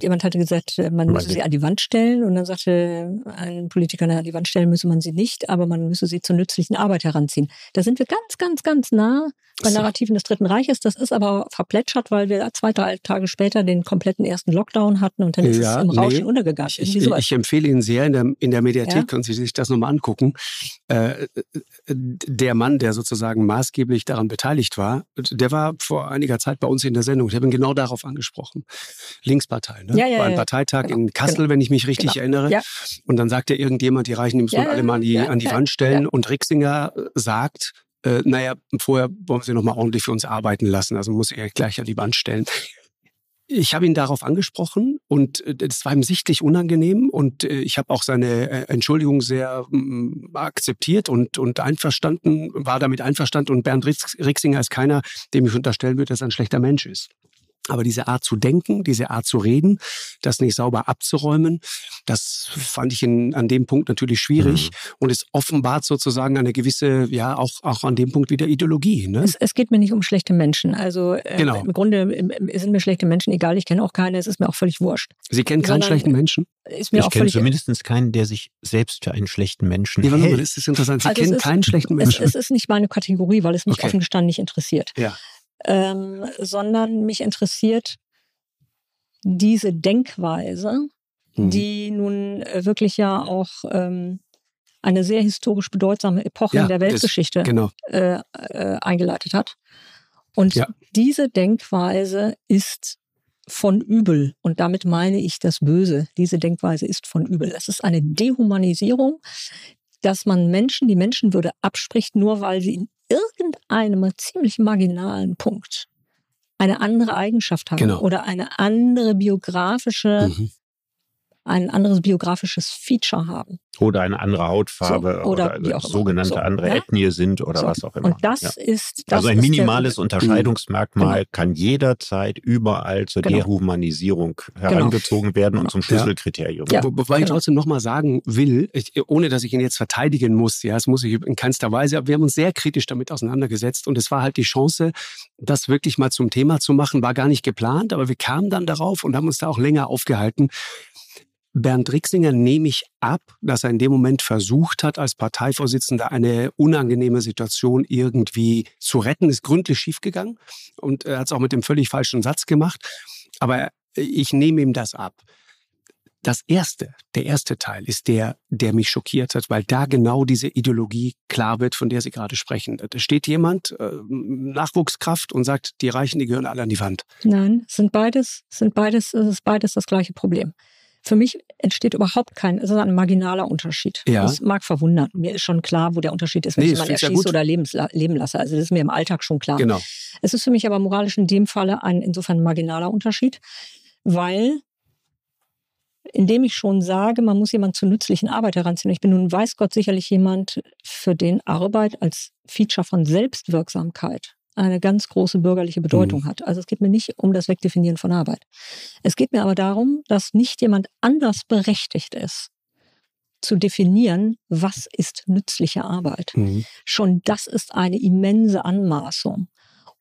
[SPEAKER 4] jemand hatte gesagt, äh, man müsse sie an die Wand stellen und dann sagte ein Politiker, na, an die Wand stellen müsse man sie nicht, aber man müsse sie zur nützlichen Arbeit heranziehen. Da sind wir ganz, ganz, ganz nah bei Narrativen des Dritten Reiches. Das ist aber verplätschert, weil wir zwei, drei Tage später den kompletten ersten Lockdown hatten und dann ist ja, es im Rauschen nee, untergegangen.
[SPEAKER 2] Ich, ich, ich, empfehle Ihnen sehr, in der, in der Mediathek ja? können Sie sich das nochmal angucken. Äh, der Mann, der sozusagen maßgeblich daran beteiligt war, der war vor einiger Zeit bei uns in der Sendung. Ich habe ihn genau darauf angesprochen. Linkspartei, ne? Ja, ja, war ein Parteitag genau, in Kassel, genau. wenn ich mich richtig genau. erinnere. Ja. Und dann sagte irgendjemand, die Reichen, die müssen ja, alle mal an die, an die Wand stellen. Und Rixinger sagt, äh, naja, vorher wollen wir sie nochmal ordentlich für uns arbeiten lassen, also muss ich gleich an die Wand stellen. ich habe ihn darauf angesprochen und das war ihm sichtlich unangenehm und ich habe auch seine Entschuldigung sehr mm, akzeptiert und, und einverstanden, war damit einverstanden und Bernd Rixinger ist keiner, dem ich unterstellen würde, dass er ein schlechter Mensch ist. Aber diese Art zu denken, diese Art zu reden, das nicht sauber abzuräumen, das fand ich in, an dem Punkt natürlich schwierig mhm. und es offenbart sozusagen eine gewisse, ja, auch, auch an dem Punkt wieder Ideologie. Ne?
[SPEAKER 4] Es, es geht mir nicht um schlechte Menschen. Also äh, genau. im Grunde sind mir schlechte Menschen egal, ich kenne auch keine, es ist mir auch völlig wurscht.
[SPEAKER 2] Sie kennen keinen Sondern, schlechten Menschen?
[SPEAKER 3] Ist mir ich kenne zumindest keinen, der sich selbst für einen schlechten Menschen
[SPEAKER 2] ja, hält. Das ist interessant. Sie also kennen ist, keinen schlechten Menschen.
[SPEAKER 4] Es, es, ist nicht meine Kategorie, weil es mich okay. offen gestanden nicht interessiert.
[SPEAKER 2] Ja
[SPEAKER 4] ähm, sondern mich interessiert diese Denkweise, mhm. die nun äh, wirklich ja auch ähm, eine sehr historisch bedeutsame Epoche ja, in der Weltgeschichte ist, genau. äh, äh, eingeleitet hat. Und ja. diese Denkweise ist von übel. Und damit meine ich das Böse. Diese Denkweise ist von übel. Es ist eine Dehumanisierung, dass man Menschen die Menschenwürde abspricht, nur weil sie in irgendeinem ziemlich marginalen Punkt eine andere Eigenschaft haben genau. oder eine andere biografische mhm ein anderes biografisches Feature haben.
[SPEAKER 3] Oder eine andere Hautfarbe so, oder, oder sogenannte so, andere ja? Ethnie sind oder so. was auch immer.
[SPEAKER 4] Und das ja. ist das
[SPEAKER 3] Also ein minimales der, Unterscheidungsmerkmal genau. kann jederzeit überall zur genau. Dehumanisierung genau. herangezogen werden und genau. zum Schlüsselkriterium.
[SPEAKER 2] Ja. Wo, wobei ich genau. trotzdem nochmal sagen will, ich, ohne dass ich ihn jetzt verteidigen muss, ja, das muss ich in keinster Weise, aber wir haben uns sehr kritisch damit auseinandergesetzt und es war halt die Chance, das wirklich mal zum Thema zu machen, war gar nicht geplant, aber wir kamen dann darauf und haben uns da auch länger aufgehalten. Bernd Rixinger nehme ich ab, dass er in dem Moment versucht hat, als Parteivorsitzender eine unangenehme Situation irgendwie zu retten. Ist gründlich schiefgegangen und er hat es auch mit dem völlig falschen Satz gemacht. Aber ich nehme ihm das ab. Das erste, der erste Teil ist der, der mich schockiert hat, weil da genau diese Ideologie klar wird, von der Sie gerade sprechen. Da steht jemand, äh, Nachwuchskraft, und sagt, die Reichen, die gehören alle an die Wand.
[SPEAKER 4] Nein, sind beides, sind beides, es ist beides das gleiche Problem. Für mich entsteht überhaupt kein, es ist ein marginaler Unterschied. Ja. Das mag verwundern. Mir ist schon klar, wo der Unterschied ist, wenn nee, ich jemanden erschieße ja oder leben lasse. Also das ist mir im Alltag schon klar.
[SPEAKER 2] Genau.
[SPEAKER 4] Es ist für mich aber moralisch in dem Falle ein insofern marginaler Unterschied, weil indem ich schon sage, man muss jemanden zur nützlichen Arbeit heranziehen. Ich bin nun, weiß Gott, sicherlich jemand, für den Arbeit als Feature von Selbstwirksamkeit eine ganz große bürgerliche Bedeutung mhm. hat. Also es geht mir nicht um das Wegdefinieren von Arbeit. Es geht mir aber darum, dass nicht jemand anders berechtigt ist, zu definieren, was ist nützliche Arbeit. Mhm. Schon das ist eine immense Anmaßung.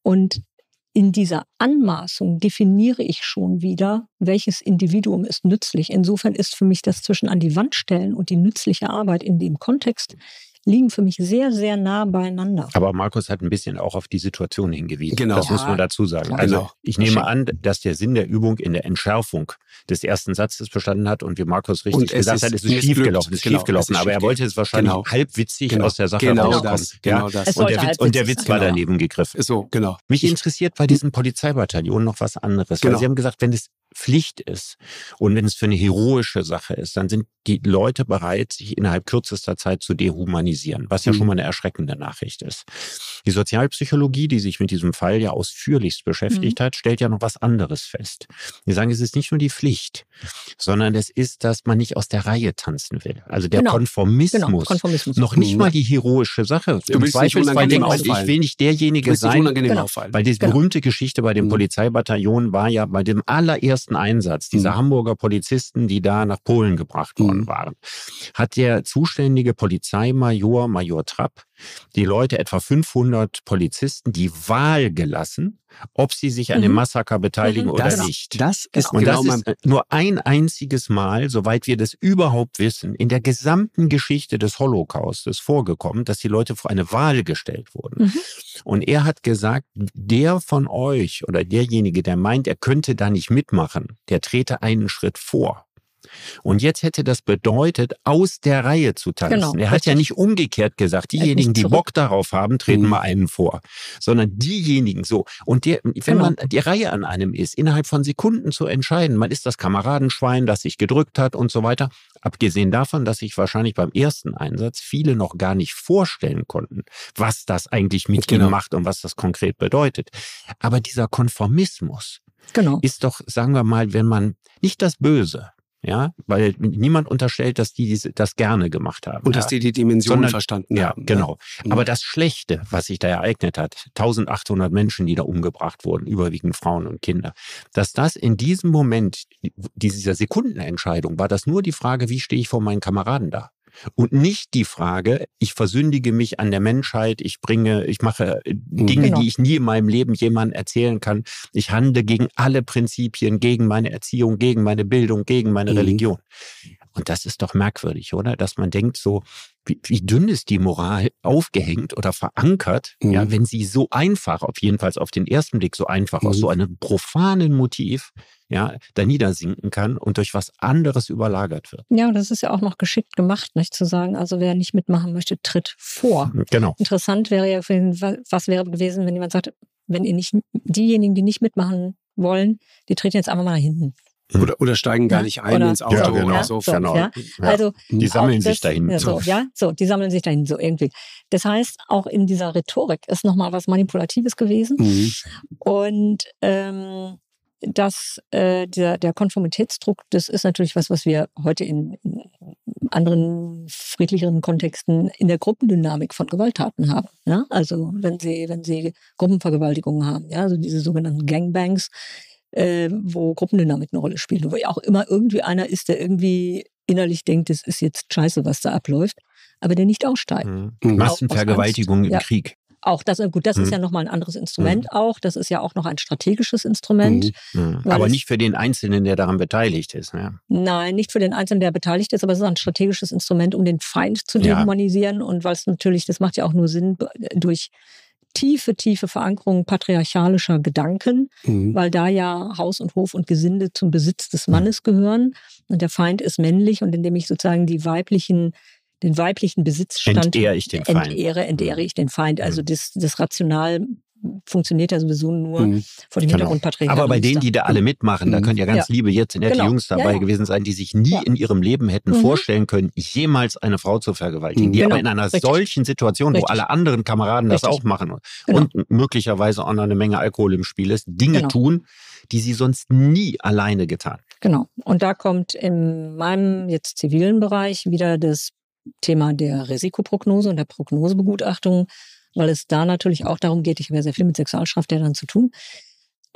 [SPEAKER 4] Und in dieser Anmaßung definiere ich schon wieder, welches Individuum ist nützlich. Insofern ist für mich das zwischen an die Wand stellen und die nützliche Arbeit in dem Kontext liegen für mich sehr, sehr nah beieinander.
[SPEAKER 3] Aber Markus hat ein bisschen auch auf die Situation hingewiesen. Genau. Das ja, muss man dazu sagen. Also genau. ich nehme an, dass der Sinn der Übung in der Entschärfung des ersten Satzes bestanden hat und wie Markus richtig gesagt hat, ist es schiefgelaufen. Es ist genau, schiefgelaufen. Aber er wollte es wahrscheinlich genau. halbwitzig genau. aus der Sache
[SPEAKER 2] genau rauskommen. Das, genau ja. das.
[SPEAKER 3] Und der, Witz, und der Witz war daneben gegriffen.
[SPEAKER 2] So, genau.
[SPEAKER 3] Mich interessiert bei diesem Polizeibataillon noch was anderes. Weil Sie haben gesagt, wenn es Pflicht ist und wenn es für eine heroische Sache ist, dann sind die Leute bereit, sich innerhalb kürzester Zeit zu dehumanisieren, was ja mhm. schon mal eine erschreckende Nachricht ist. Die Sozialpsychologie, die sich mit diesem Fall ja ausführlichst beschäftigt mhm. hat, stellt ja noch was anderes fest. Wir sagen, es ist nicht nur die Pflicht, sondern es ist, dass man nicht aus der Reihe tanzen will. Also der genau. Konformismus, genau. Konformismus, noch nicht mal die heroische Sache.
[SPEAKER 2] Du Im Zweifelsfall denke ich,
[SPEAKER 3] ich will nicht derjenige sein,
[SPEAKER 2] genau.
[SPEAKER 3] weil diese genau. berühmte Geschichte bei dem mhm. Polizeibataillon war ja bei dem allerersten Einsatz, dieser mhm. Hamburger Polizisten, die da nach Polen gebracht worden mhm. waren, hat der zuständige Polizeimajor, Major Trapp, die Leute, etwa 500 Polizisten, die Wahl gelassen, ob sie sich an dem mhm. Massaker beteiligen mhm. oder
[SPEAKER 2] das,
[SPEAKER 3] nicht.
[SPEAKER 2] Das ist,
[SPEAKER 3] Und genau das ist nur ein einziges Mal, soweit wir das überhaupt wissen, in der gesamten Geschichte des Holocaustes vorgekommen, dass die Leute vor eine Wahl gestellt wurden. Mhm. Und er hat gesagt, der von euch oder derjenige, der meint, er könnte da nicht mitmachen, der trete einen Schritt vor. Und jetzt hätte das bedeutet, aus der Reihe zu tanzen. Genau, er hat richtig. ja nicht umgekehrt gesagt, diejenigen, die Bock darauf haben, treten mhm. mal einen vor, sondern diejenigen so. Und der, wenn genau. man die Reihe an einem ist, innerhalb von Sekunden zu entscheiden, man ist das Kameradenschwein, das sich gedrückt hat und so weiter. Abgesehen davon, dass sich wahrscheinlich beim ersten Einsatz viele noch gar nicht vorstellen konnten, was das eigentlich mit genau. ihnen macht und was das konkret bedeutet. Aber dieser Konformismus, genau. ist doch, sagen wir mal, wenn man nicht das Böse, ja, weil niemand unterstellt, dass die das gerne gemacht haben.
[SPEAKER 2] Und
[SPEAKER 3] ja?
[SPEAKER 2] dass die die Dimension Sondern, verstanden
[SPEAKER 3] ja,
[SPEAKER 2] haben.
[SPEAKER 3] Genau. Ja. Mhm. Aber das Schlechte, was sich da ereignet hat, 1800 Menschen, die da umgebracht wurden, überwiegend Frauen und Kinder, dass das in diesem Moment, dieser Sekundenentscheidung, war das nur die Frage, wie stehe ich vor meinen Kameraden da? Und nicht die Frage, ich versündige mich an der Menschheit, ich bringe, ich mache äh, mhm. Dinge, genau. die ich nie in meinem Leben jemandem erzählen kann. Ich handle gegen alle Prinzipien, gegen meine Erziehung, gegen meine Bildung, gegen meine mhm. Religion. Und das ist doch merkwürdig, oder? Dass man denkt so, wie, wie dünn ist die Moral aufgehängt oder verankert, mhm. ja, wenn sie so einfach, auf jeden Fall auf den ersten Blick so einfach mhm. aus so einem profanen Motiv, ja, da niedersinken kann und durch was anderes überlagert wird.
[SPEAKER 4] Ja, und das ist ja auch noch geschickt gemacht, nicht zu sagen, also wer nicht mitmachen möchte, tritt vor.
[SPEAKER 3] Genau.
[SPEAKER 4] Interessant wäre ja, was wäre gewesen, wenn jemand sagt, wenn ihr nicht, diejenigen, die nicht mitmachen wollen, die treten jetzt einfach mal nach hinten.
[SPEAKER 2] Hm. Oder, oder steigen gar nicht ein oder, ins Auto ja,
[SPEAKER 3] genau. oder so. so genau. Ja.
[SPEAKER 4] Also,
[SPEAKER 3] die sammeln sich dahin.
[SPEAKER 4] Ja, so, ja, so, die sammeln sich dahin, so irgendwie. Das heißt, auch in dieser Rhetorik ist nochmal was Manipulatives gewesen. Mhm. Und ähm, dass äh, der, der Konformitätsdruck, das ist natürlich was, was wir heute in, in anderen friedlicheren Kontexten in der Gruppendynamik von Gewalttaten haben. Ja? Also wenn sie, wenn sie Gruppenvergewaltigungen haben, ja, also diese sogenannten Gangbangs, äh, wo Gruppendynamik eine Rolle spielt, wo ja auch immer irgendwie einer ist, der irgendwie innerlich denkt, es ist jetzt scheiße, was da abläuft, aber der nicht aussteigt. Mhm.
[SPEAKER 3] Massenvergewaltigung im
[SPEAKER 4] ja.
[SPEAKER 3] Krieg.
[SPEAKER 4] Auch das, gut, das mhm. ist ja nochmal ein anderes Instrument mhm. auch. Das ist ja auch noch ein strategisches Instrument.
[SPEAKER 3] Mhm. Aber nicht für den Einzelnen, der daran beteiligt ist. Ja.
[SPEAKER 4] Nein, nicht für den Einzelnen, der beteiligt ist, aber es ist ein strategisches Instrument, um den Feind zu dehumanisieren. Ja. Und weil es natürlich, das macht ja auch nur Sinn, durch tiefe, tiefe Verankerung patriarchalischer Gedanken, mhm. weil da ja Haus und Hof und Gesinde zum Besitz des Mannes gehören und der Feind ist männlich und indem ich sozusagen die weiblichen den weiblichen Besitzstand
[SPEAKER 3] entehre ich den Feind.
[SPEAKER 4] Entehre, entehre ich den Feind. Also mhm. das, das rational funktioniert ja sowieso nur mhm. vor dem genau. Hintergrund Patriarchat.
[SPEAKER 3] Aber bei denen, die da alle mitmachen, mhm. da können ja ganz ja. liebe jetzt nette genau. Jungs dabei ja, ja. gewesen sein, die sich nie in ihrem Leben hätten mhm. vorstellen können, jemals eine Frau zu vergewaltigen. Die genau. aber in einer Richtig. solchen Situation, Richtig. wo alle anderen Kameraden Richtig. das auch machen genau. und möglicherweise auch noch eine Menge Alkohol im Spiel ist, Dinge genau. tun, die sie sonst nie alleine getan.
[SPEAKER 4] Genau. Und da kommt in meinem jetzt zivilen Bereich wieder das Thema der Risikoprognose und der Prognosebegutachtung weil es da natürlich auch darum geht, ich habe ja sehr viel mit Sexualstraftätern zu tun,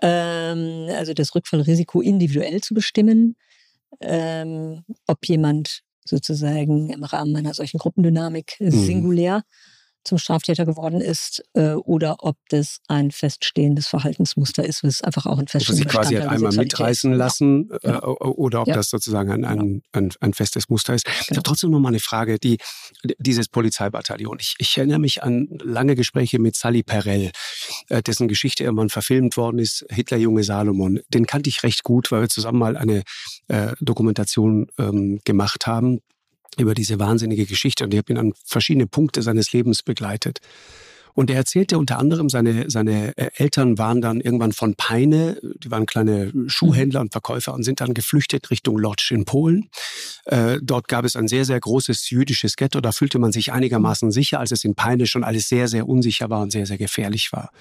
[SPEAKER 4] ähm, also das Rückfallrisiko individuell zu bestimmen, ähm, ob jemand sozusagen im Rahmen einer solchen Gruppendynamik mhm. singulär zum Straftäter geworden ist äh, oder ob das ein feststehendes Verhaltensmuster ist, was einfach auch ein feststehendes
[SPEAKER 2] Ob sie quasi hat einmal mitreißen lassen ja. äh, genau. oder ob ja. das sozusagen ein, ein, ein, ein, festes Muster ist. Genau. Ich habe trotzdem noch mal eine Frage, die, dieses Polizeibataillon. Ich, ich erinnere mich an lange Gespräche mit Sally Perel, äh, dessen Geschichte irgendwann verfilmt worden ist, Hitlerjunge Salomon. Den kannte ich recht gut, weil wir zusammen mal eine äh, Dokumentation ähm, gemacht haben über diese wahnsinnige Geschichte und ich habe ihn an verschiedene Punkte seines Lebens begleitet. Und er erzählte unter anderem, seine, seine äh, Eltern waren dann irgendwann von Peine, die waren kleine Schuhhändler und Verkäufer und sind dann geflüchtet Richtung Lodz in Polen. Äh, dort gab es ein sehr, sehr großes jüdisches Ghetto. Da fühlte man sich einigermaßen sicher, als es in Peine schon alles sehr, sehr unsicher war und sehr, sehr gefährlich war.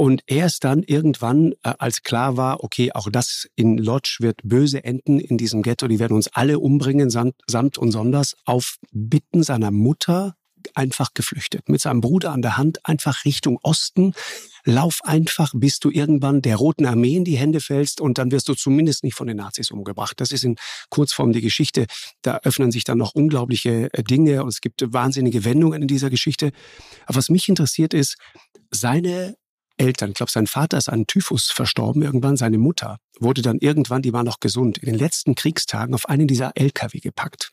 [SPEAKER 2] Und erst dann irgendwann, äh, als klar war, okay, auch das in Lodz wird böse enden in diesem Ghetto, die werden uns alle umbringen, samt, samt und sonders, auf Bitten seiner Mutter einfach geflüchtet. Mit seinem Bruder an der Hand einfach Richtung Osten. Lauf einfach, bis du irgendwann der Roten Armee in die Hände fällst und dann wirst du zumindest nicht von den Nazis umgebracht. Das ist in Kurzform die Geschichte. Da öffnen sich dann noch unglaubliche äh, Dinge und es gibt wahnsinnige Wendungen in dieser Geschichte. Aber was mich interessiert ist, seine Eltern, ich glaube, sein Vater ist an Typhus verstorben irgendwann, seine Mutter wurde dann irgendwann, die war noch gesund, in den letzten Kriegstagen auf einen dieser LKW gepackt,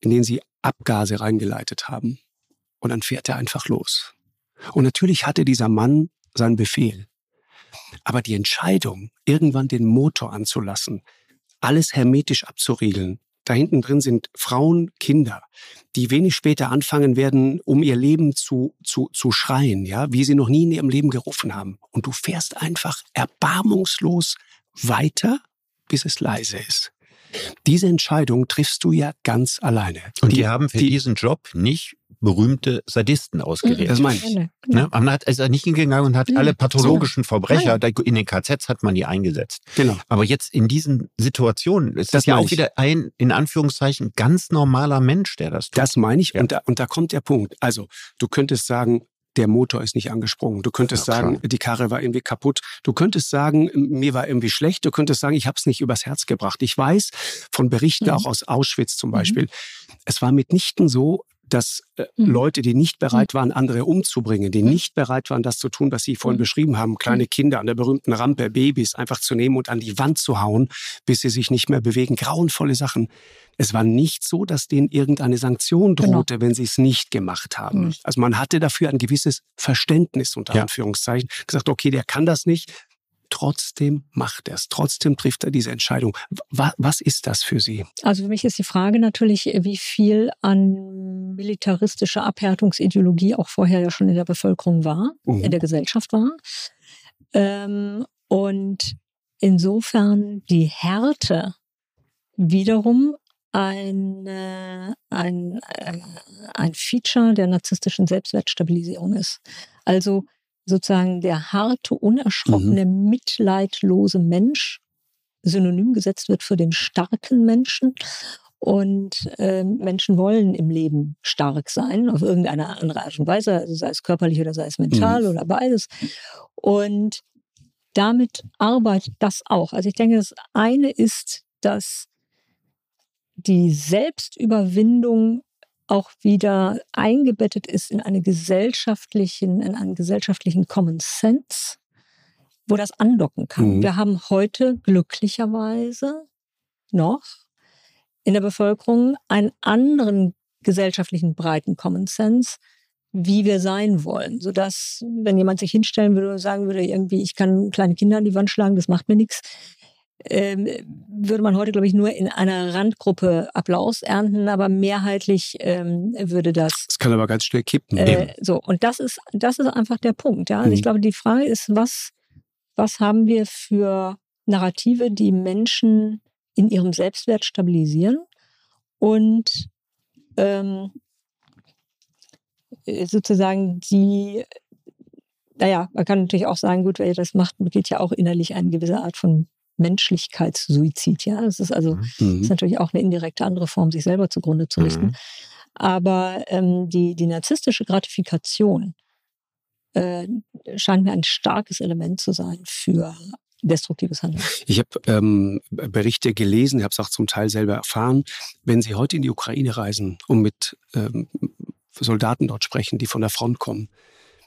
[SPEAKER 2] in den sie Abgase reingeleitet haben. Und dann fährt er einfach los. Und natürlich hatte dieser Mann seinen Befehl. Aber die Entscheidung, irgendwann den Motor anzulassen, alles hermetisch abzuriegeln, da hinten drin sind Frauen, Kinder, die wenig später anfangen werden, um ihr Leben zu, zu, zu schreien, ja, wie sie noch nie in ihrem Leben gerufen haben. Und du fährst einfach erbarmungslos weiter, bis es leise ist. Diese Entscheidung triffst du ja ganz alleine.
[SPEAKER 3] Und die, die haben für die, diesen Job nicht berühmte Sadisten ausgewählt. Das meine ich. Ne? Man hat also nicht hingegangen und hat ja. alle pathologischen. Verbrecher, ja. in den KZs hat man die eingesetzt. Genau. Aber jetzt in diesen Situationen ist das, das ja auch ich. wieder ein, in Anführungszeichen, ganz normaler Mensch, der das tut.
[SPEAKER 2] Das meine ich. Ja. Und, da, und da kommt der Punkt. Also, du könntest sagen, der Motor ist nicht angesprungen. Du könntest ja, sagen, die Karre war irgendwie kaputt. Du könntest sagen, mir war irgendwie schlecht. Du könntest sagen, ich habe es nicht übers Herz gebracht. Ich weiß von Berichten mhm. auch aus Auschwitz zum mhm. Beispiel, mhm. es war mitnichten so, dass äh, mhm. Leute, die nicht bereit mhm. waren, andere umzubringen, die mhm. nicht bereit waren, das zu tun, was Sie vorhin beschrieben haben, kleine Kinder an der berühmten Rampe, Babys einfach zu nehmen und an die Wand zu hauen, bis sie sich nicht mehr bewegen, grauenvolle Sachen. Es war nicht so, dass denen irgendeine Sanktion genau. drohte, genau. wenn sie es nicht gemacht haben. Mhm. Also man hatte dafür ein gewisses Verständnis unter ja. Anführungszeichen, gesagt, okay, der kann das nicht, trotzdem macht er es, trotzdem trifft er diese Entscheidung. Was, was ist das für Sie?
[SPEAKER 4] Also für mich ist die Frage natürlich, wie viel an militaristischer Abhärtungsideologie auch vorher ja schon in der Bevölkerung war, mhm. in der Gesellschaft war. Ähm, und insofern die Härte wiederum ein, ein, äh, ein Feature der narzisstischen Selbstwertstabilisierung ist. Also sozusagen der harte, unerschrockene, mhm. mitleidlose Mensch synonym gesetzt wird für den starken Menschen. Und äh, Menschen wollen im Leben stark sein, auf irgendeine andere Art und Weise, also sei es körperlich oder sei es mental mhm. oder beides. Und damit arbeitet das auch. Also ich denke, das eine ist, dass die Selbstüberwindung auch wieder eingebettet ist in eine gesellschaftlichen, in einen gesellschaftlichen Common Sense, wo das andocken kann. Mhm. Wir haben heute glücklicherweise noch in der Bevölkerung einen anderen gesellschaftlichen breiten Common Sense, wie wir sein wollen, sodass, wenn jemand sich hinstellen würde und sagen würde, irgendwie, ich kann kleine Kinder an die Wand schlagen, das macht mir nichts, ähm, würde man heute, glaube ich, nur in einer Randgruppe Applaus ernten, aber mehrheitlich ähm, würde das.
[SPEAKER 2] Das kann aber ganz schnell kippen.
[SPEAKER 4] Äh, so, und das ist, das ist einfach der Punkt. Ja? Also mhm. ich glaube, die Frage ist, was, was haben wir für Narrative, die Menschen in ihrem Selbstwert stabilisieren und ähm, sozusagen die naja, man kann natürlich auch sagen, gut, wer das macht, begeht ja auch innerlich eine gewisse Art von Menschlichkeitssuizid. Ja, das ist also mhm. ist natürlich auch eine indirekte andere Form, sich selber zugrunde zu richten. Mhm. Aber ähm, die, die narzisstische Gratifikation äh, scheint mir ein starkes Element zu sein für destruktives Handeln.
[SPEAKER 2] Ich habe ähm, Berichte gelesen, ich habe es auch zum Teil selber erfahren. Wenn Sie heute in die Ukraine reisen und mit ähm, Soldaten dort sprechen, die von der Front kommen,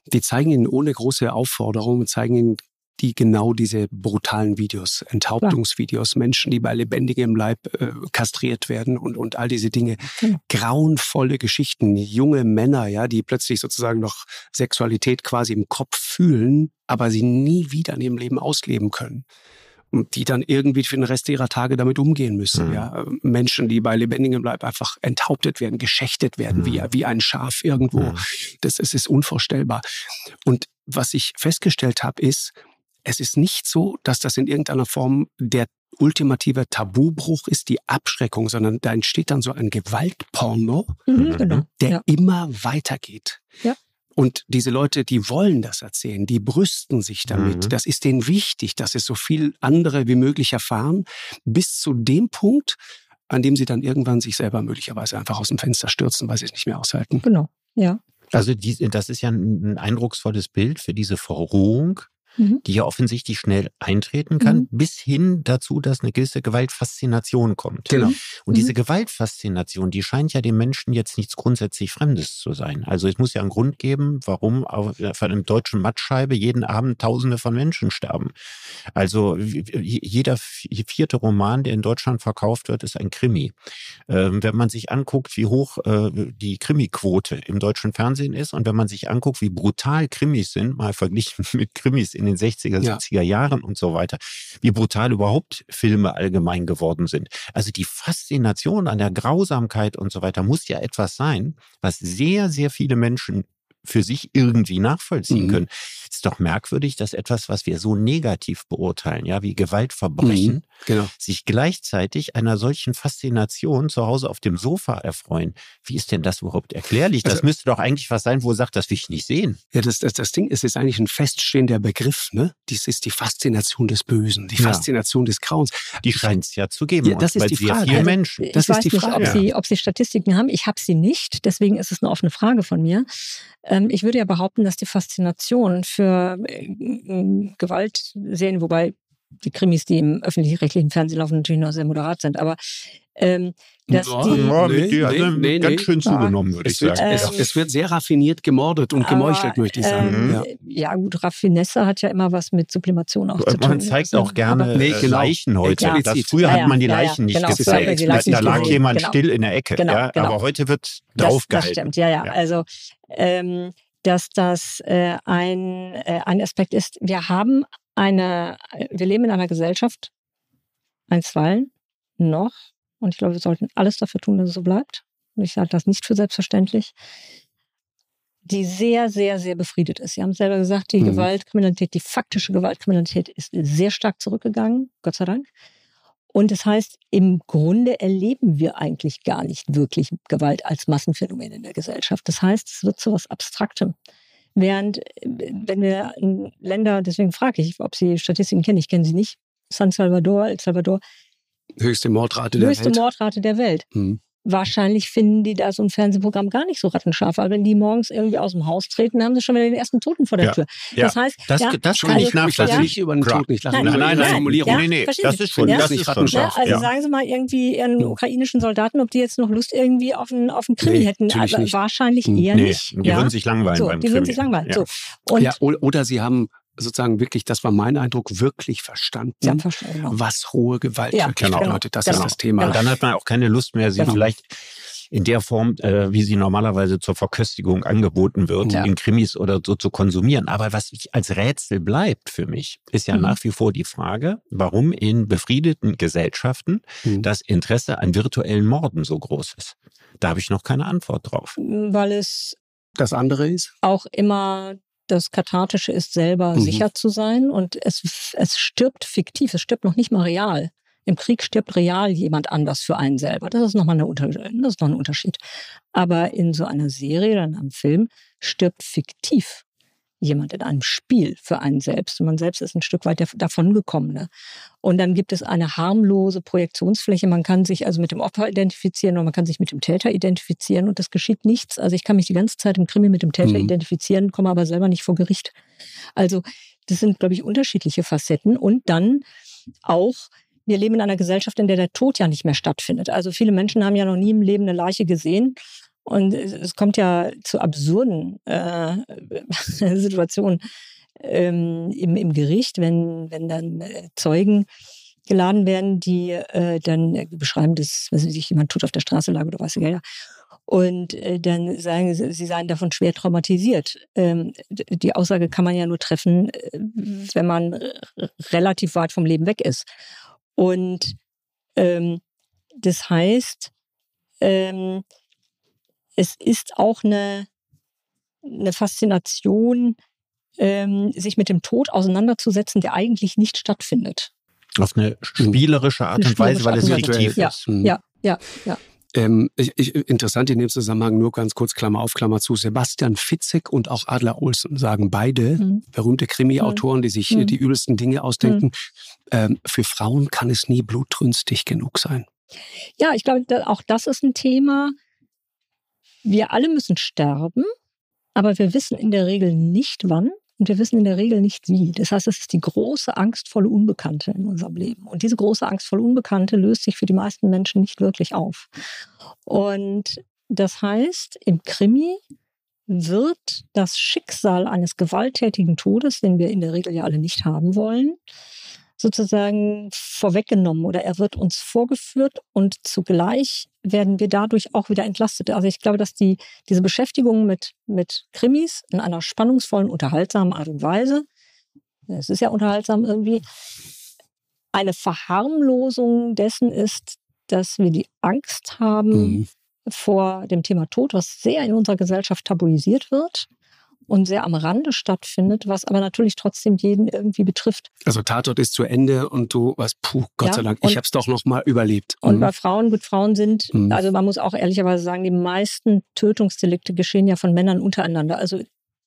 [SPEAKER 2] die zeigen Ihnen ohne große Aufforderung, zeigen Ihnen die genau diese brutalen Videos, Enthauptungsvideos, Menschen, die bei lebendigem Leib äh, kastriert werden und, und all diese Dinge. Genau. Grauenvolle Geschichten, junge Männer, ja, die plötzlich sozusagen noch Sexualität quasi im Kopf fühlen, aber sie nie wieder in ihrem Leben ausleben können. Und die dann irgendwie für den Rest ihrer Tage damit umgehen müssen. Mhm. Ja, Menschen, die bei lebendigem Leib einfach enthauptet werden, geschächtet werden, mhm. wie, wie ein Schaf irgendwo. Mhm. Das, das ist unvorstellbar. Und was ich festgestellt habe, ist, es ist nicht so, dass das in irgendeiner Form der ultimative Tabubruch ist, die Abschreckung, sondern da entsteht dann so ein Gewaltporno, mhm, genau. der ja. immer weitergeht. Ja. Und diese Leute, die wollen das erzählen, die brüsten sich damit. Mhm. Das ist denen wichtig, dass es so viel andere wie möglich erfahren, bis zu dem Punkt, an dem sie dann irgendwann sich selber möglicherweise einfach aus dem Fenster stürzen, weil sie es nicht mehr aushalten.
[SPEAKER 4] Genau, ja.
[SPEAKER 3] Also die, das ist ja ein, eindrucksvolles Bild für diese Verrohung mhm. die ja offensichtlich schnell eintreten kann, mhm. bis hin dazu, dass eine gewisse Gewaltfaszination kommt. Genau. Und mhm. diese Gewaltfaszination, die scheint ja dem Menschen jetzt nichts grundsätzlich Fremdes zu sein. Also es muss ja einen Grund geben, warum auf einer deutschen Mattscheibe jeden Abend Tausende von Menschen sterben. Also jeder vierte Roman, der in Deutschland verkauft wird, ist ein Krimi. Ähm, wenn man sich anguckt, wie hoch äh, die Krimiquote im deutschen Fernsehen ist und wenn man sich anguckt, wie brutal Krimis sind, mal verglichen mit Krimis in den 60er, ja. 70er Jahren und so weiter, wie brutal überhaupt Filme allgemein geworden sind. Also die Faszination an der Grausamkeit und so weiter muss ja etwas sein, was sehr, sehr viele Menschen für sich irgendwie nachvollziehen mhm. können. Ist doch merkwürdig, dass etwas, was wir so negativ beurteilen, ja, wie Gewaltverbrechen, mhm, genau. sich gleichzeitig einer solchen Faszination zu Hause auf dem Sofa erfreuen. Wie ist denn das überhaupt erklärlich? Das also, müsste doch eigentlich was sein, wo er sagt, das will ich nicht sehen.
[SPEAKER 2] Ja, das, das, das Ding ist jetzt eigentlich ein feststehender Begriff, ne? Dies ist die Faszination des Bösen, die ja. Faszination des Grauens.
[SPEAKER 3] Die scheint es ja zu geben.
[SPEAKER 2] Ja, das ist die Frage.
[SPEAKER 3] Viele Menschen.
[SPEAKER 4] Das ich ist weiß die Frage. Nicht, ob, Sie, ob Sie Statistiken haben. Ich habe sie nicht. Deswegen ist es eine offene Frage von mir. Ähm, ich würde ja behaupten, dass die Faszination für äh, Gewaltserien, wobei die Krimis, die im öffentlich-rechtlichen Fernsehen laufen, natürlich noch sehr moderat sind, aber ähm, dass ja, die,
[SPEAKER 3] ja, nee, die nee, nee, ganz schön zugenommen, würde ich sagen.
[SPEAKER 2] Es, es, wird sehr raffiniert gemordet und gemeuchelt, aber, möchte ich sagen.
[SPEAKER 4] Ähm, ja. ja. gut, Raffinesse hat ja immer was mit Sublimation auch zu tun.
[SPEAKER 3] Man zeigt auch gerne nee, genau. Leichen heute. Ja. Das, früher hat man die Leichen nicht genau, gezeigt. Leichen da lag jemand genau. still in der Ecke. Genau, genau. Aber heute wird draufgehalten. Das, das
[SPEAKER 4] stimmt, ja, ja. Also ähm, dass das äh, ein, äh, ein Aspekt ist. Wir haben eine, wir leben in einer Gesellschaft, einstweilen, noch, und ich glaube, wir sollten alles dafür tun, dass es so bleibt. Und ich sage das nicht für selbstverständlich, die sehr, sehr, sehr befriedet ist. Sie haben selber gesagt, die mhm. Gewaltkriminalität, die faktische Gewaltkriminalität ist sehr stark zurückgegangen, Gott sei Dank. Und das heißt, im Grunde erleben wir eigentlich gar nicht wirklich Gewalt als Massenphänomen in der Gesellschaft. Das heißt, es wird zu was Abstraktem. Während, wenn wir Länder, deswegen frage ich, ob Sie Statistiken kennen, ich kenne sie nicht, San Salvador, El Salvador.
[SPEAKER 2] Höchste Mordrate der
[SPEAKER 4] Welt. Höchste Mordrate der Welt. Mhm wahrscheinlich finden die da so ein Fernsehprogramm gar nicht so rattenscharf. Aber wenn die morgens irgendwie aus dem Haus treten, haben sie schon wieder den ersten Toten vor der ja. Tür. Das
[SPEAKER 3] ja.
[SPEAKER 4] heißt,
[SPEAKER 3] das,
[SPEAKER 4] ja,
[SPEAKER 3] das kann ich nachvollziehen.
[SPEAKER 2] Ja. nicht über den Tod nicht lachen.
[SPEAKER 3] Nein, nein, nein, Formulierung. Ja, nee, nee, das ist schon, das ist rattenscharf.
[SPEAKER 4] Also sagen Sie mal irgendwie Ihren ukrainischen Soldaten, ob die jetzt noch Lust irgendwie auf einen, auf einen Krimi nee, hätten. Also wahrscheinlich hm. eher nee, nicht.
[SPEAKER 3] Die würden sich langweilen
[SPEAKER 4] so,
[SPEAKER 3] beim
[SPEAKER 4] Die
[SPEAKER 3] würden
[SPEAKER 4] sich langweilen. So.
[SPEAKER 2] Und ja, oder sie haben sozusagen wirklich, das war mein Eindruck, wirklich verstanden,
[SPEAKER 4] ja, verstanden genau.
[SPEAKER 2] was hohe Gewalt ja, wirklich genau. bedeutet. Das genau. ist das Thema.
[SPEAKER 3] Und dann hat man auch keine Lust mehr, sie genau. vielleicht in der Form, äh, wie sie normalerweise zur Verköstigung angeboten wird, ja. in Krimis oder so zu konsumieren. Aber was als Rätsel bleibt für mich, ist ja mhm. nach wie vor die Frage, warum in befriedeten Gesellschaften mhm. das Interesse an virtuellen Morden so groß ist. Da habe ich noch keine Antwort drauf.
[SPEAKER 4] Weil es
[SPEAKER 2] das andere ist?
[SPEAKER 4] Auch immer das Kathartische ist, selber mhm. sicher zu sein und es, es stirbt fiktiv, es stirbt noch nicht mal real. Im Krieg stirbt real jemand anders für einen selber. Das ist nochmal eine das ist noch ein Unterschied. Aber in so einer Serie oder in einem Film stirbt fiktiv jemand in einem Spiel für einen selbst. Und man selbst ist ein Stück weit davon gekommen. Ne? Und dann gibt es eine harmlose Projektionsfläche. Man kann sich also mit dem Opfer identifizieren und man kann sich mit dem Täter identifizieren und das geschieht nichts. Also ich kann mich die ganze Zeit im Krimi mit dem Täter mhm. identifizieren, komme aber selber nicht vor Gericht. Also das sind, glaube ich, unterschiedliche Facetten. Und dann auch wir leben in einer Gesellschaft, in der der Tod ja nicht mehr stattfindet. Also viele Menschen haben ja noch nie im Leben eine Leiche gesehen. Und es kommt ja zu absurden äh, Situationen ähm, im, im Gericht, wenn, wenn dann äh, Zeugen geladen werden, die äh, dann beschreiben, dass was weiß ich, jemand tot auf der Straße lag oder was ja. Und äh, dann sagen sie, sie seien davon schwer traumatisiert. Ähm, die Aussage kann man ja nur treffen, äh, wenn man relativ weit vom Leben weg ist. Und ähm, das heißt, ähm, es ist auch eine, eine Faszination, ähm, sich mit dem Tod auseinanderzusetzen, der eigentlich nicht stattfindet.
[SPEAKER 3] Auf eine spielerische Art und Weise, weil es fiktiv
[SPEAKER 4] ja, ist. Ja, ja, ja.
[SPEAKER 2] Ähm, ich, ich, interessant in dem Zusammenhang nur ganz kurz Klammer auf Klammer zu. Sebastian Fitzek und auch Adler Olsen sagen beide, mhm. berühmte Krimi-Autoren, die sich mhm. die übelsten Dinge ausdenken. Mhm. Ähm, für Frauen kann es nie blutrünstig genug sein.
[SPEAKER 4] Ja, ich glaube, auch das ist ein Thema. Wir alle müssen sterben, aber wir wissen in der Regel nicht wann. Und wir wissen in der Regel nicht wie. Das heißt, es ist die große, angstvolle Unbekannte in unserem Leben. Und diese große, angstvolle Unbekannte löst sich für die meisten Menschen nicht wirklich auf. Und das heißt, im Krimi wird das Schicksal eines gewalttätigen Todes, den wir in der Regel ja alle nicht haben wollen, sozusagen vorweggenommen oder er wird uns vorgeführt und zugleich werden wir dadurch auch wieder entlastet. Also ich glaube, dass die, diese Beschäftigung mit, mit Krimis in einer spannungsvollen, unterhaltsamen Art und Weise, es ist ja unterhaltsam irgendwie, eine Verharmlosung dessen ist, dass wir die Angst haben mhm. vor dem Thema Tod, was sehr in unserer Gesellschaft tabuisiert wird und sehr am Rande stattfindet, was aber natürlich trotzdem jeden irgendwie betrifft.
[SPEAKER 2] Also Tatort ist zu Ende und du was, puh, Gott ja, sei Dank, ich habe es doch noch mal überlebt.
[SPEAKER 4] Und mhm. bei Frauen, gut, Frauen sind, mhm. also man muss auch ehrlicherweise sagen, die meisten Tötungsdelikte geschehen ja von Männern untereinander. Also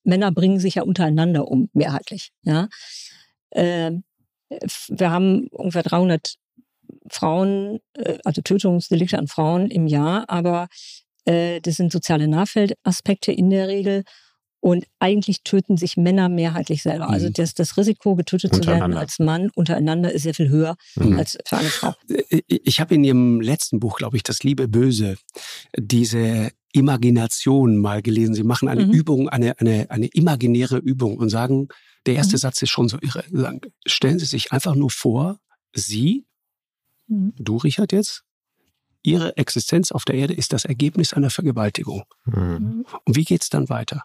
[SPEAKER 4] Männer bringen sich ja untereinander um, mehrheitlich. Ja, äh, wir haben ungefähr 300 Frauen, äh, also Tötungsdelikte an Frauen im Jahr, aber äh, das sind soziale Nahfeldaspekte in der Regel. Und eigentlich töten sich Männer mehrheitlich selber. Also mhm. das, das Risiko, getötet zu werden als Mann untereinander ist sehr viel höher mhm. als für eine Frau.
[SPEAKER 2] Äh, ich habe in Ihrem letzten Buch, glaube ich, Das Liebe Böse, diese Imagination mal gelesen. Sie machen eine mhm. Übung, eine, eine, eine imaginäre Übung und sagen, der erste mhm. Satz ist schon so irre. Sagen, stellen Sie sich einfach nur vor, Sie, mhm. du Richard jetzt, Ihre Existenz auf der Erde ist das Ergebnis einer Vergewaltigung. Mhm. Und wie geht es dann weiter?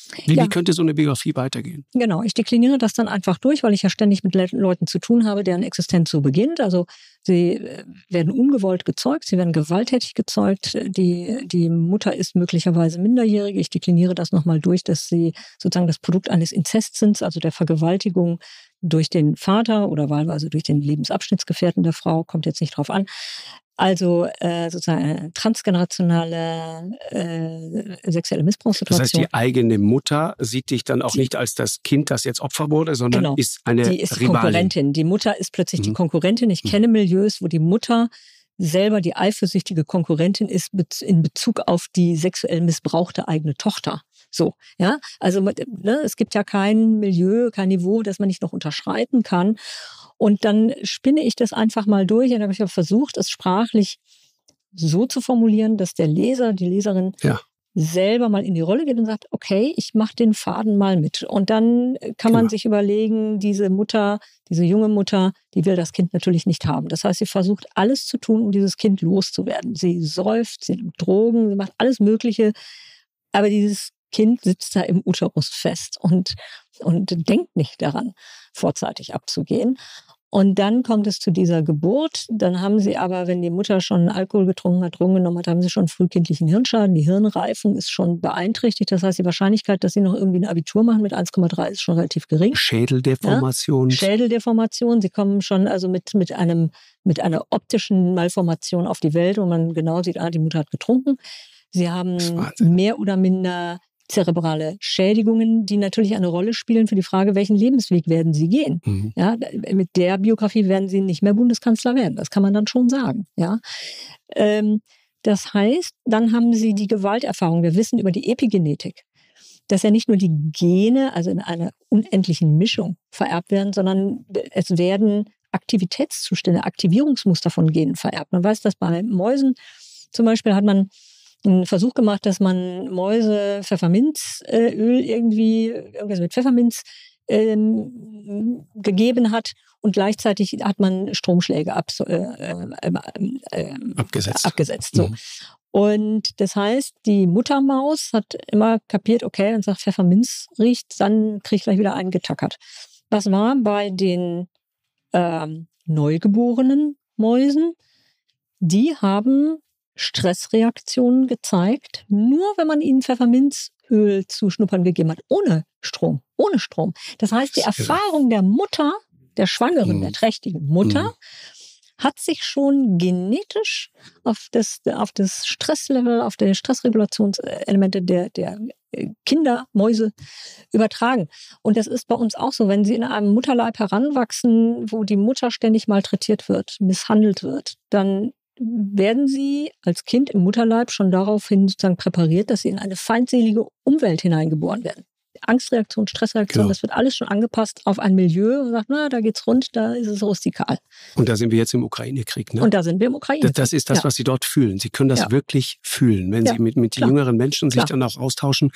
[SPEAKER 2] Wie, ja. wie, könnte so eine Biografie weitergehen?
[SPEAKER 4] Genau, ich dekliniere das dann einfach durch, weil ich ja ständig mit Leuten zu tun habe, deren Existenz so beginnt. Also sie äh, werden ungewollt gezeugt, sie werden gewalttätig gezeugt. Die, die Mutter ist möglicherweise minderjährig. Ich dekliniere das nochmal durch, dass sie sozusagen das Produkt eines Inzests sind, also der Vergewaltigung durch den Vater oder wahlweise durch den Lebensabschnittsgefährten der Frau, kommt jetzt nicht drauf an. Also äh, sozusagen eine transgenerationale äh, sexuelle Missbrauchssituation.
[SPEAKER 2] Das heißt, die eigene Mutter sieht dich dann auch die, nicht als das Kind, das jetzt Opfer wurde, sondern genau, ist eine
[SPEAKER 4] Die ist Rivalin. Konkurrentin. Die Mutter ist plötzlich mhm. die Konkurrentin. Ich mhm. kenne Milieus, wo die Mutter selber die eifersüchtige Konkurrentin ist in Bezug auf die sexuell missbrauchte eigene Tochter. So, ja, also ne, es gibt ja kein Milieu, kein Niveau, das man nicht noch unterschreiten kann. Und dann spinne ich das einfach mal durch und habe ich versucht, es sprachlich so zu formulieren, dass der Leser, die Leserin ja. Selber mal in die Rolle geht und sagt, okay, ich mache den Faden mal mit. Und dann kann man genau. sich überlegen, diese Mutter, diese junge Mutter, die will das Kind natürlich nicht haben. Das heißt, sie versucht alles zu tun, um dieses Kind loszuwerden. Sie säuft, sie nimmt Drogen, sie macht alles Mögliche. Aber dieses Kind sitzt da im Uterus fest und, und denkt nicht daran, vorzeitig abzugehen. Und dann kommt es zu dieser Geburt. Dann haben sie aber, wenn die Mutter schon Alkohol getrunken hat, Drogen genommen hat, haben sie schon frühkindlichen Hirnschaden. Die Hirnreifung ist schon beeinträchtigt. Das heißt, die Wahrscheinlichkeit, dass sie noch irgendwie ein Abitur machen mit 1,3 ist schon relativ gering.
[SPEAKER 2] Schädeldeformation.
[SPEAKER 4] Ja? Schädeldeformation. Sie kommen schon also mit, mit einem, mit einer optischen Malformation auf die Welt, wo man genau sieht, ah, die Mutter hat getrunken. Sie haben mehr oder minder zerebrale Schädigungen, die natürlich eine Rolle spielen für die Frage, welchen Lebensweg werden sie gehen. Mhm. Ja, mit der Biografie werden sie nicht mehr Bundeskanzler werden. Das kann man dann schon sagen. Ja. Ähm, das heißt, dann haben sie die Gewalterfahrung. Wir wissen über die Epigenetik, dass ja nicht nur die Gene, also in einer unendlichen Mischung vererbt werden, sondern es werden Aktivitätszustände, Aktivierungsmuster von Genen vererbt. Man weiß, dass bei Mäusen zum Beispiel hat man einen Versuch gemacht, dass man Mäuse Pfefferminzöl irgendwie, irgendwas mit Pfefferminz ähm, gegeben hat und gleichzeitig hat man Stromschläge ab, äh, äh, äh, abgesetzt. abgesetzt so. Mhm. Und das heißt, die Muttermaus hat immer kapiert, okay, und sagt, Pfefferminz riecht, dann kriege ich gleich wieder einen getackert. Was war bei den ähm, neugeborenen Mäusen? Die haben Stressreaktionen gezeigt, nur wenn man ihnen Pfefferminzöl zu schnuppern gegeben hat, ohne Strom, ohne Strom. Das heißt, die Erfahrung der Mutter, der Schwangeren, mhm. der trächtigen Mutter, mhm. hat sich schon genetisch auf das, auf das Stresslevel, auf die Stressregulationselemente der, der äh, Kindermäuse übertragen. Und das ist bei uns auch so, wenn sie in einem Mutterleib heranwachsen, wo die Mutter ständig malträtiert wird, misshandelt wird, dann werden sie als Kind im Mutterleib schon daraufhin sozusagen präpariert, dass sie in eine feindselige Umwelt hineingeboren werden. Angstreaktion, Stressreaktion, genau. das wird alles schon angepasst auf ein Milieu und sagt, na, da geht's rund, da ist es rustikal.
[SPEAKER 2] Und da sind wir jetzt im Ukraine-Krieg, ne?
[SPEAKER 4] Und da sind wir im Ukraine-Krieg.
[SPEAKER 2] Das, das, ist das, ja. was Sie dort fühlen. Sie können das ja. wirklich fühlen, wenn ja. Sie mit, mit jüngeren Menschen sich dann auch austauschen.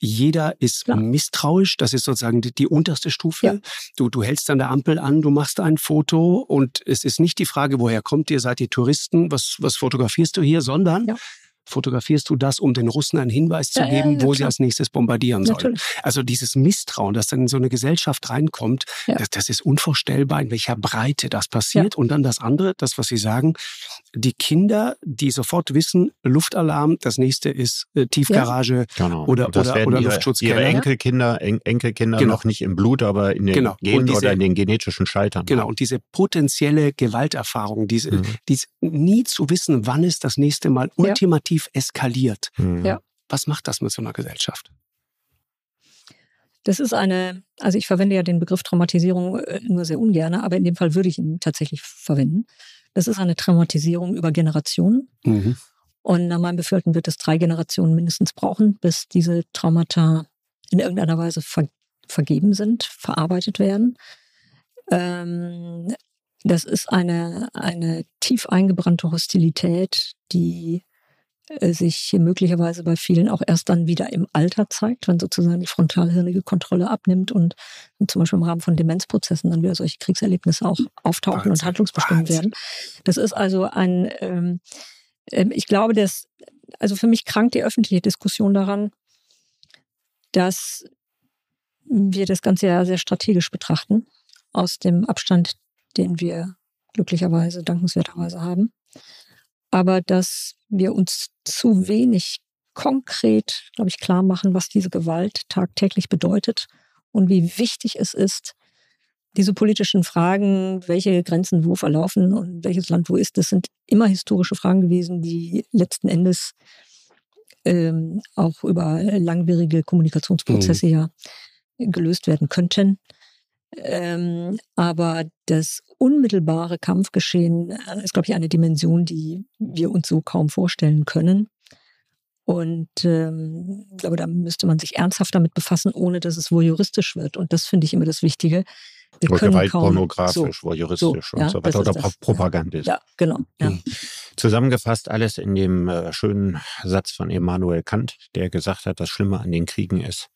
[SPEAKER 2] Jeder ist Klar. misstrauisch. Das ist sozusagen die, die unterste Stufe. Ja. Du, du hältst an der Ampel an, du machst ein Foto und es ist nicht die Frage, woher kommt ihr, seid ihr Touristen, was, was fotografierst du hier, sondern ja. Fotografierst du das, um den Russen einen Hinweis zu ja, geben, ja, wo klar. sie als nächstes bombardieren sollen. Also dieses Misstrauen, das dann in so eine Gesellschaft reinkommt, das, das, ist unvorstellbar, in welcher Breite das passiert. Und dann das andere, das, was Sie sagen, die Kinder, die sofort wissen, Luftalarm, das nächste ist äh, Tiefgarage
[SPEAKER 3] genau.
[SPEAKER 2] oder, oder, oder
[SPEAKER 3] ihre,
[SPEAKER 2] Luftschutzkeller.
[SPEAKER 3] Ihre Enkelkinder, en Enkelkinder genau. noch nicht im Blut, aber in den genau. Genen diese, oder in den genetischen Schaltern.
[SPEAKER 2] Genau, und diese potenzielle Gewalterfahrung, diese, mhm. diese nie zu wissen, wann es das nächste Mal ja. Ultimativ eskaliert.
[SPEAKER 4] Mhm. Ja.
[SPEAKER 2] Was macht das mit so einer Gesellschaft?
[SPEAKER 4] Das ist eine, also ich verwende ja den Begriff Traumatisierung äh, nur sehr ungern, aber in dem Fall würde ich ihn tatsächlich verwenden. Das ist eine Traumatisierung über Generationen. Mhm. Und nach meinem Befürchten wird es drei Generationen mindestens brauchen, bis diese Traumata in irgendeiner Weise ver vergeben sind, verarbeitet werden. Ähm, das ist eine, eine tief eingebrannte Hostilität, die sich möglicherweise bei vielen auch erst dann wieder im Alter zeigt, wenn sozusagen die frontalhirnige Kontrolle abnimmt und, zum Beispiel im Rahmen von Demenzprozessen dann wieder solche Kriegserlebnisse auch auftauchen Wahnsinn. und handlungsbestimmt Wahnsinn. werden. Das ist also ein, ähm, ähm, ich glaube, dass, also für mich krankt die öffentliche Diskussion daran, dass wir das Ganze ja sehr strategisch betrachten, aus dem Abstand, den wir glücklicherweise, dankenswerterweise haben. Aber dass wir uns zu wenig konkret, glaube ich, klar machen, was diese Gewalt tagtäglich bedeutet und wie wichtig es ist, diese politischen Fragen, welche Grenzen wo verlaufen und welches Land wo ist, das sind immer historische Fragen gewesen, die letzten Endes ähm, auch über langwierige Kommunikationsprozesse mhm. ja gelöst werden könnten. Ähm, aber das unmittelbare Kampfgeschehen äh, ist, glaube ich, eine Dimension, die wir uns so kaum vorstellen können. Und ähm, ich glaube, da müsste man sich ernsthaft damit befassen, ohne dass es voyeuristisch wird. Und das finde ich immer das Wichtige.
[SPEAKER 3] Wir oder gewaltpornografisch, so, voyeuristisch so, und ja, so weiter. Oder das, propagandistisch.
[SPEAKER 4] Ja, genau. Ja.
[SPEAKER 3] Mhm. Zusammengefasst alles in dem äh, schönen Satz von Immanuel Kant, der gesagt hat, das Schlimme an den Kriegen ist,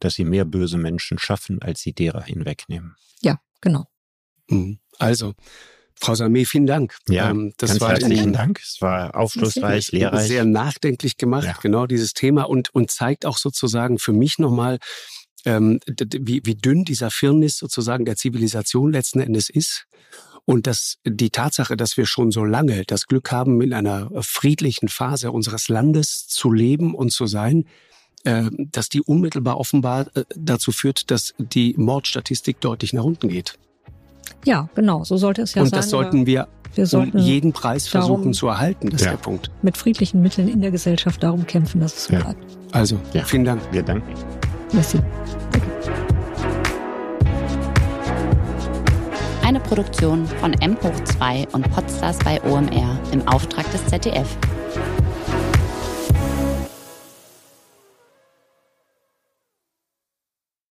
[SPEAKER 3] dass sie mehr böse Menschen schaffen, als sie derer hinwegnehmen.
[SPEAKER 4] Ja, genau.
[SPEAKER 2] Mhm. Also, Frau Samé, vielen Dank.
[SPEAKER 3] Ja, ähm, das ganz war herzlichen Dank. Es war aufschlussreich, lehrreich.
[SPEAKER 2] Sehr nachdenklich gemacht, ja. genau dieses Thema und, und zeigt auch sozusagen für mich nochmal, ähm, wie, wie dünn dieser Firnis sozusagen der Zivilisation letzten Endes ist. Und dass die Tatsache, dass wir schon so lange das Glück haben, in einer friedlichen Phase unseres Landes zu leben und zu sein, äh, dass die unmittelbar offenbar äh, dazu führt, dass die Mordstatistik deutlich nach unten geht.
[SPEAKER 4] Ja, genau, so sollte es ja
[SPEAKER 2] Und
[SPEAKER 4] sein.
[SPEAKER 2] Und das sollten wir, wir sollten um jeden Preis versuchen zu erhalten, das ja. ist der Punkt.
[SPEAKER 4] Mit friedlichen Mitteln in der Gesellschaft darum kämpfen, dass es so ja. bleibt.
[SPEAKER 2] Also, ja. vielen Dank.
[SPEAKER 3] Wir danken.
[SPEAKER 4] Merci.
[SPEAKER 1] Eine Produktion von M hoch 2 und Podstars bei OMR im Auftrag des ZDF.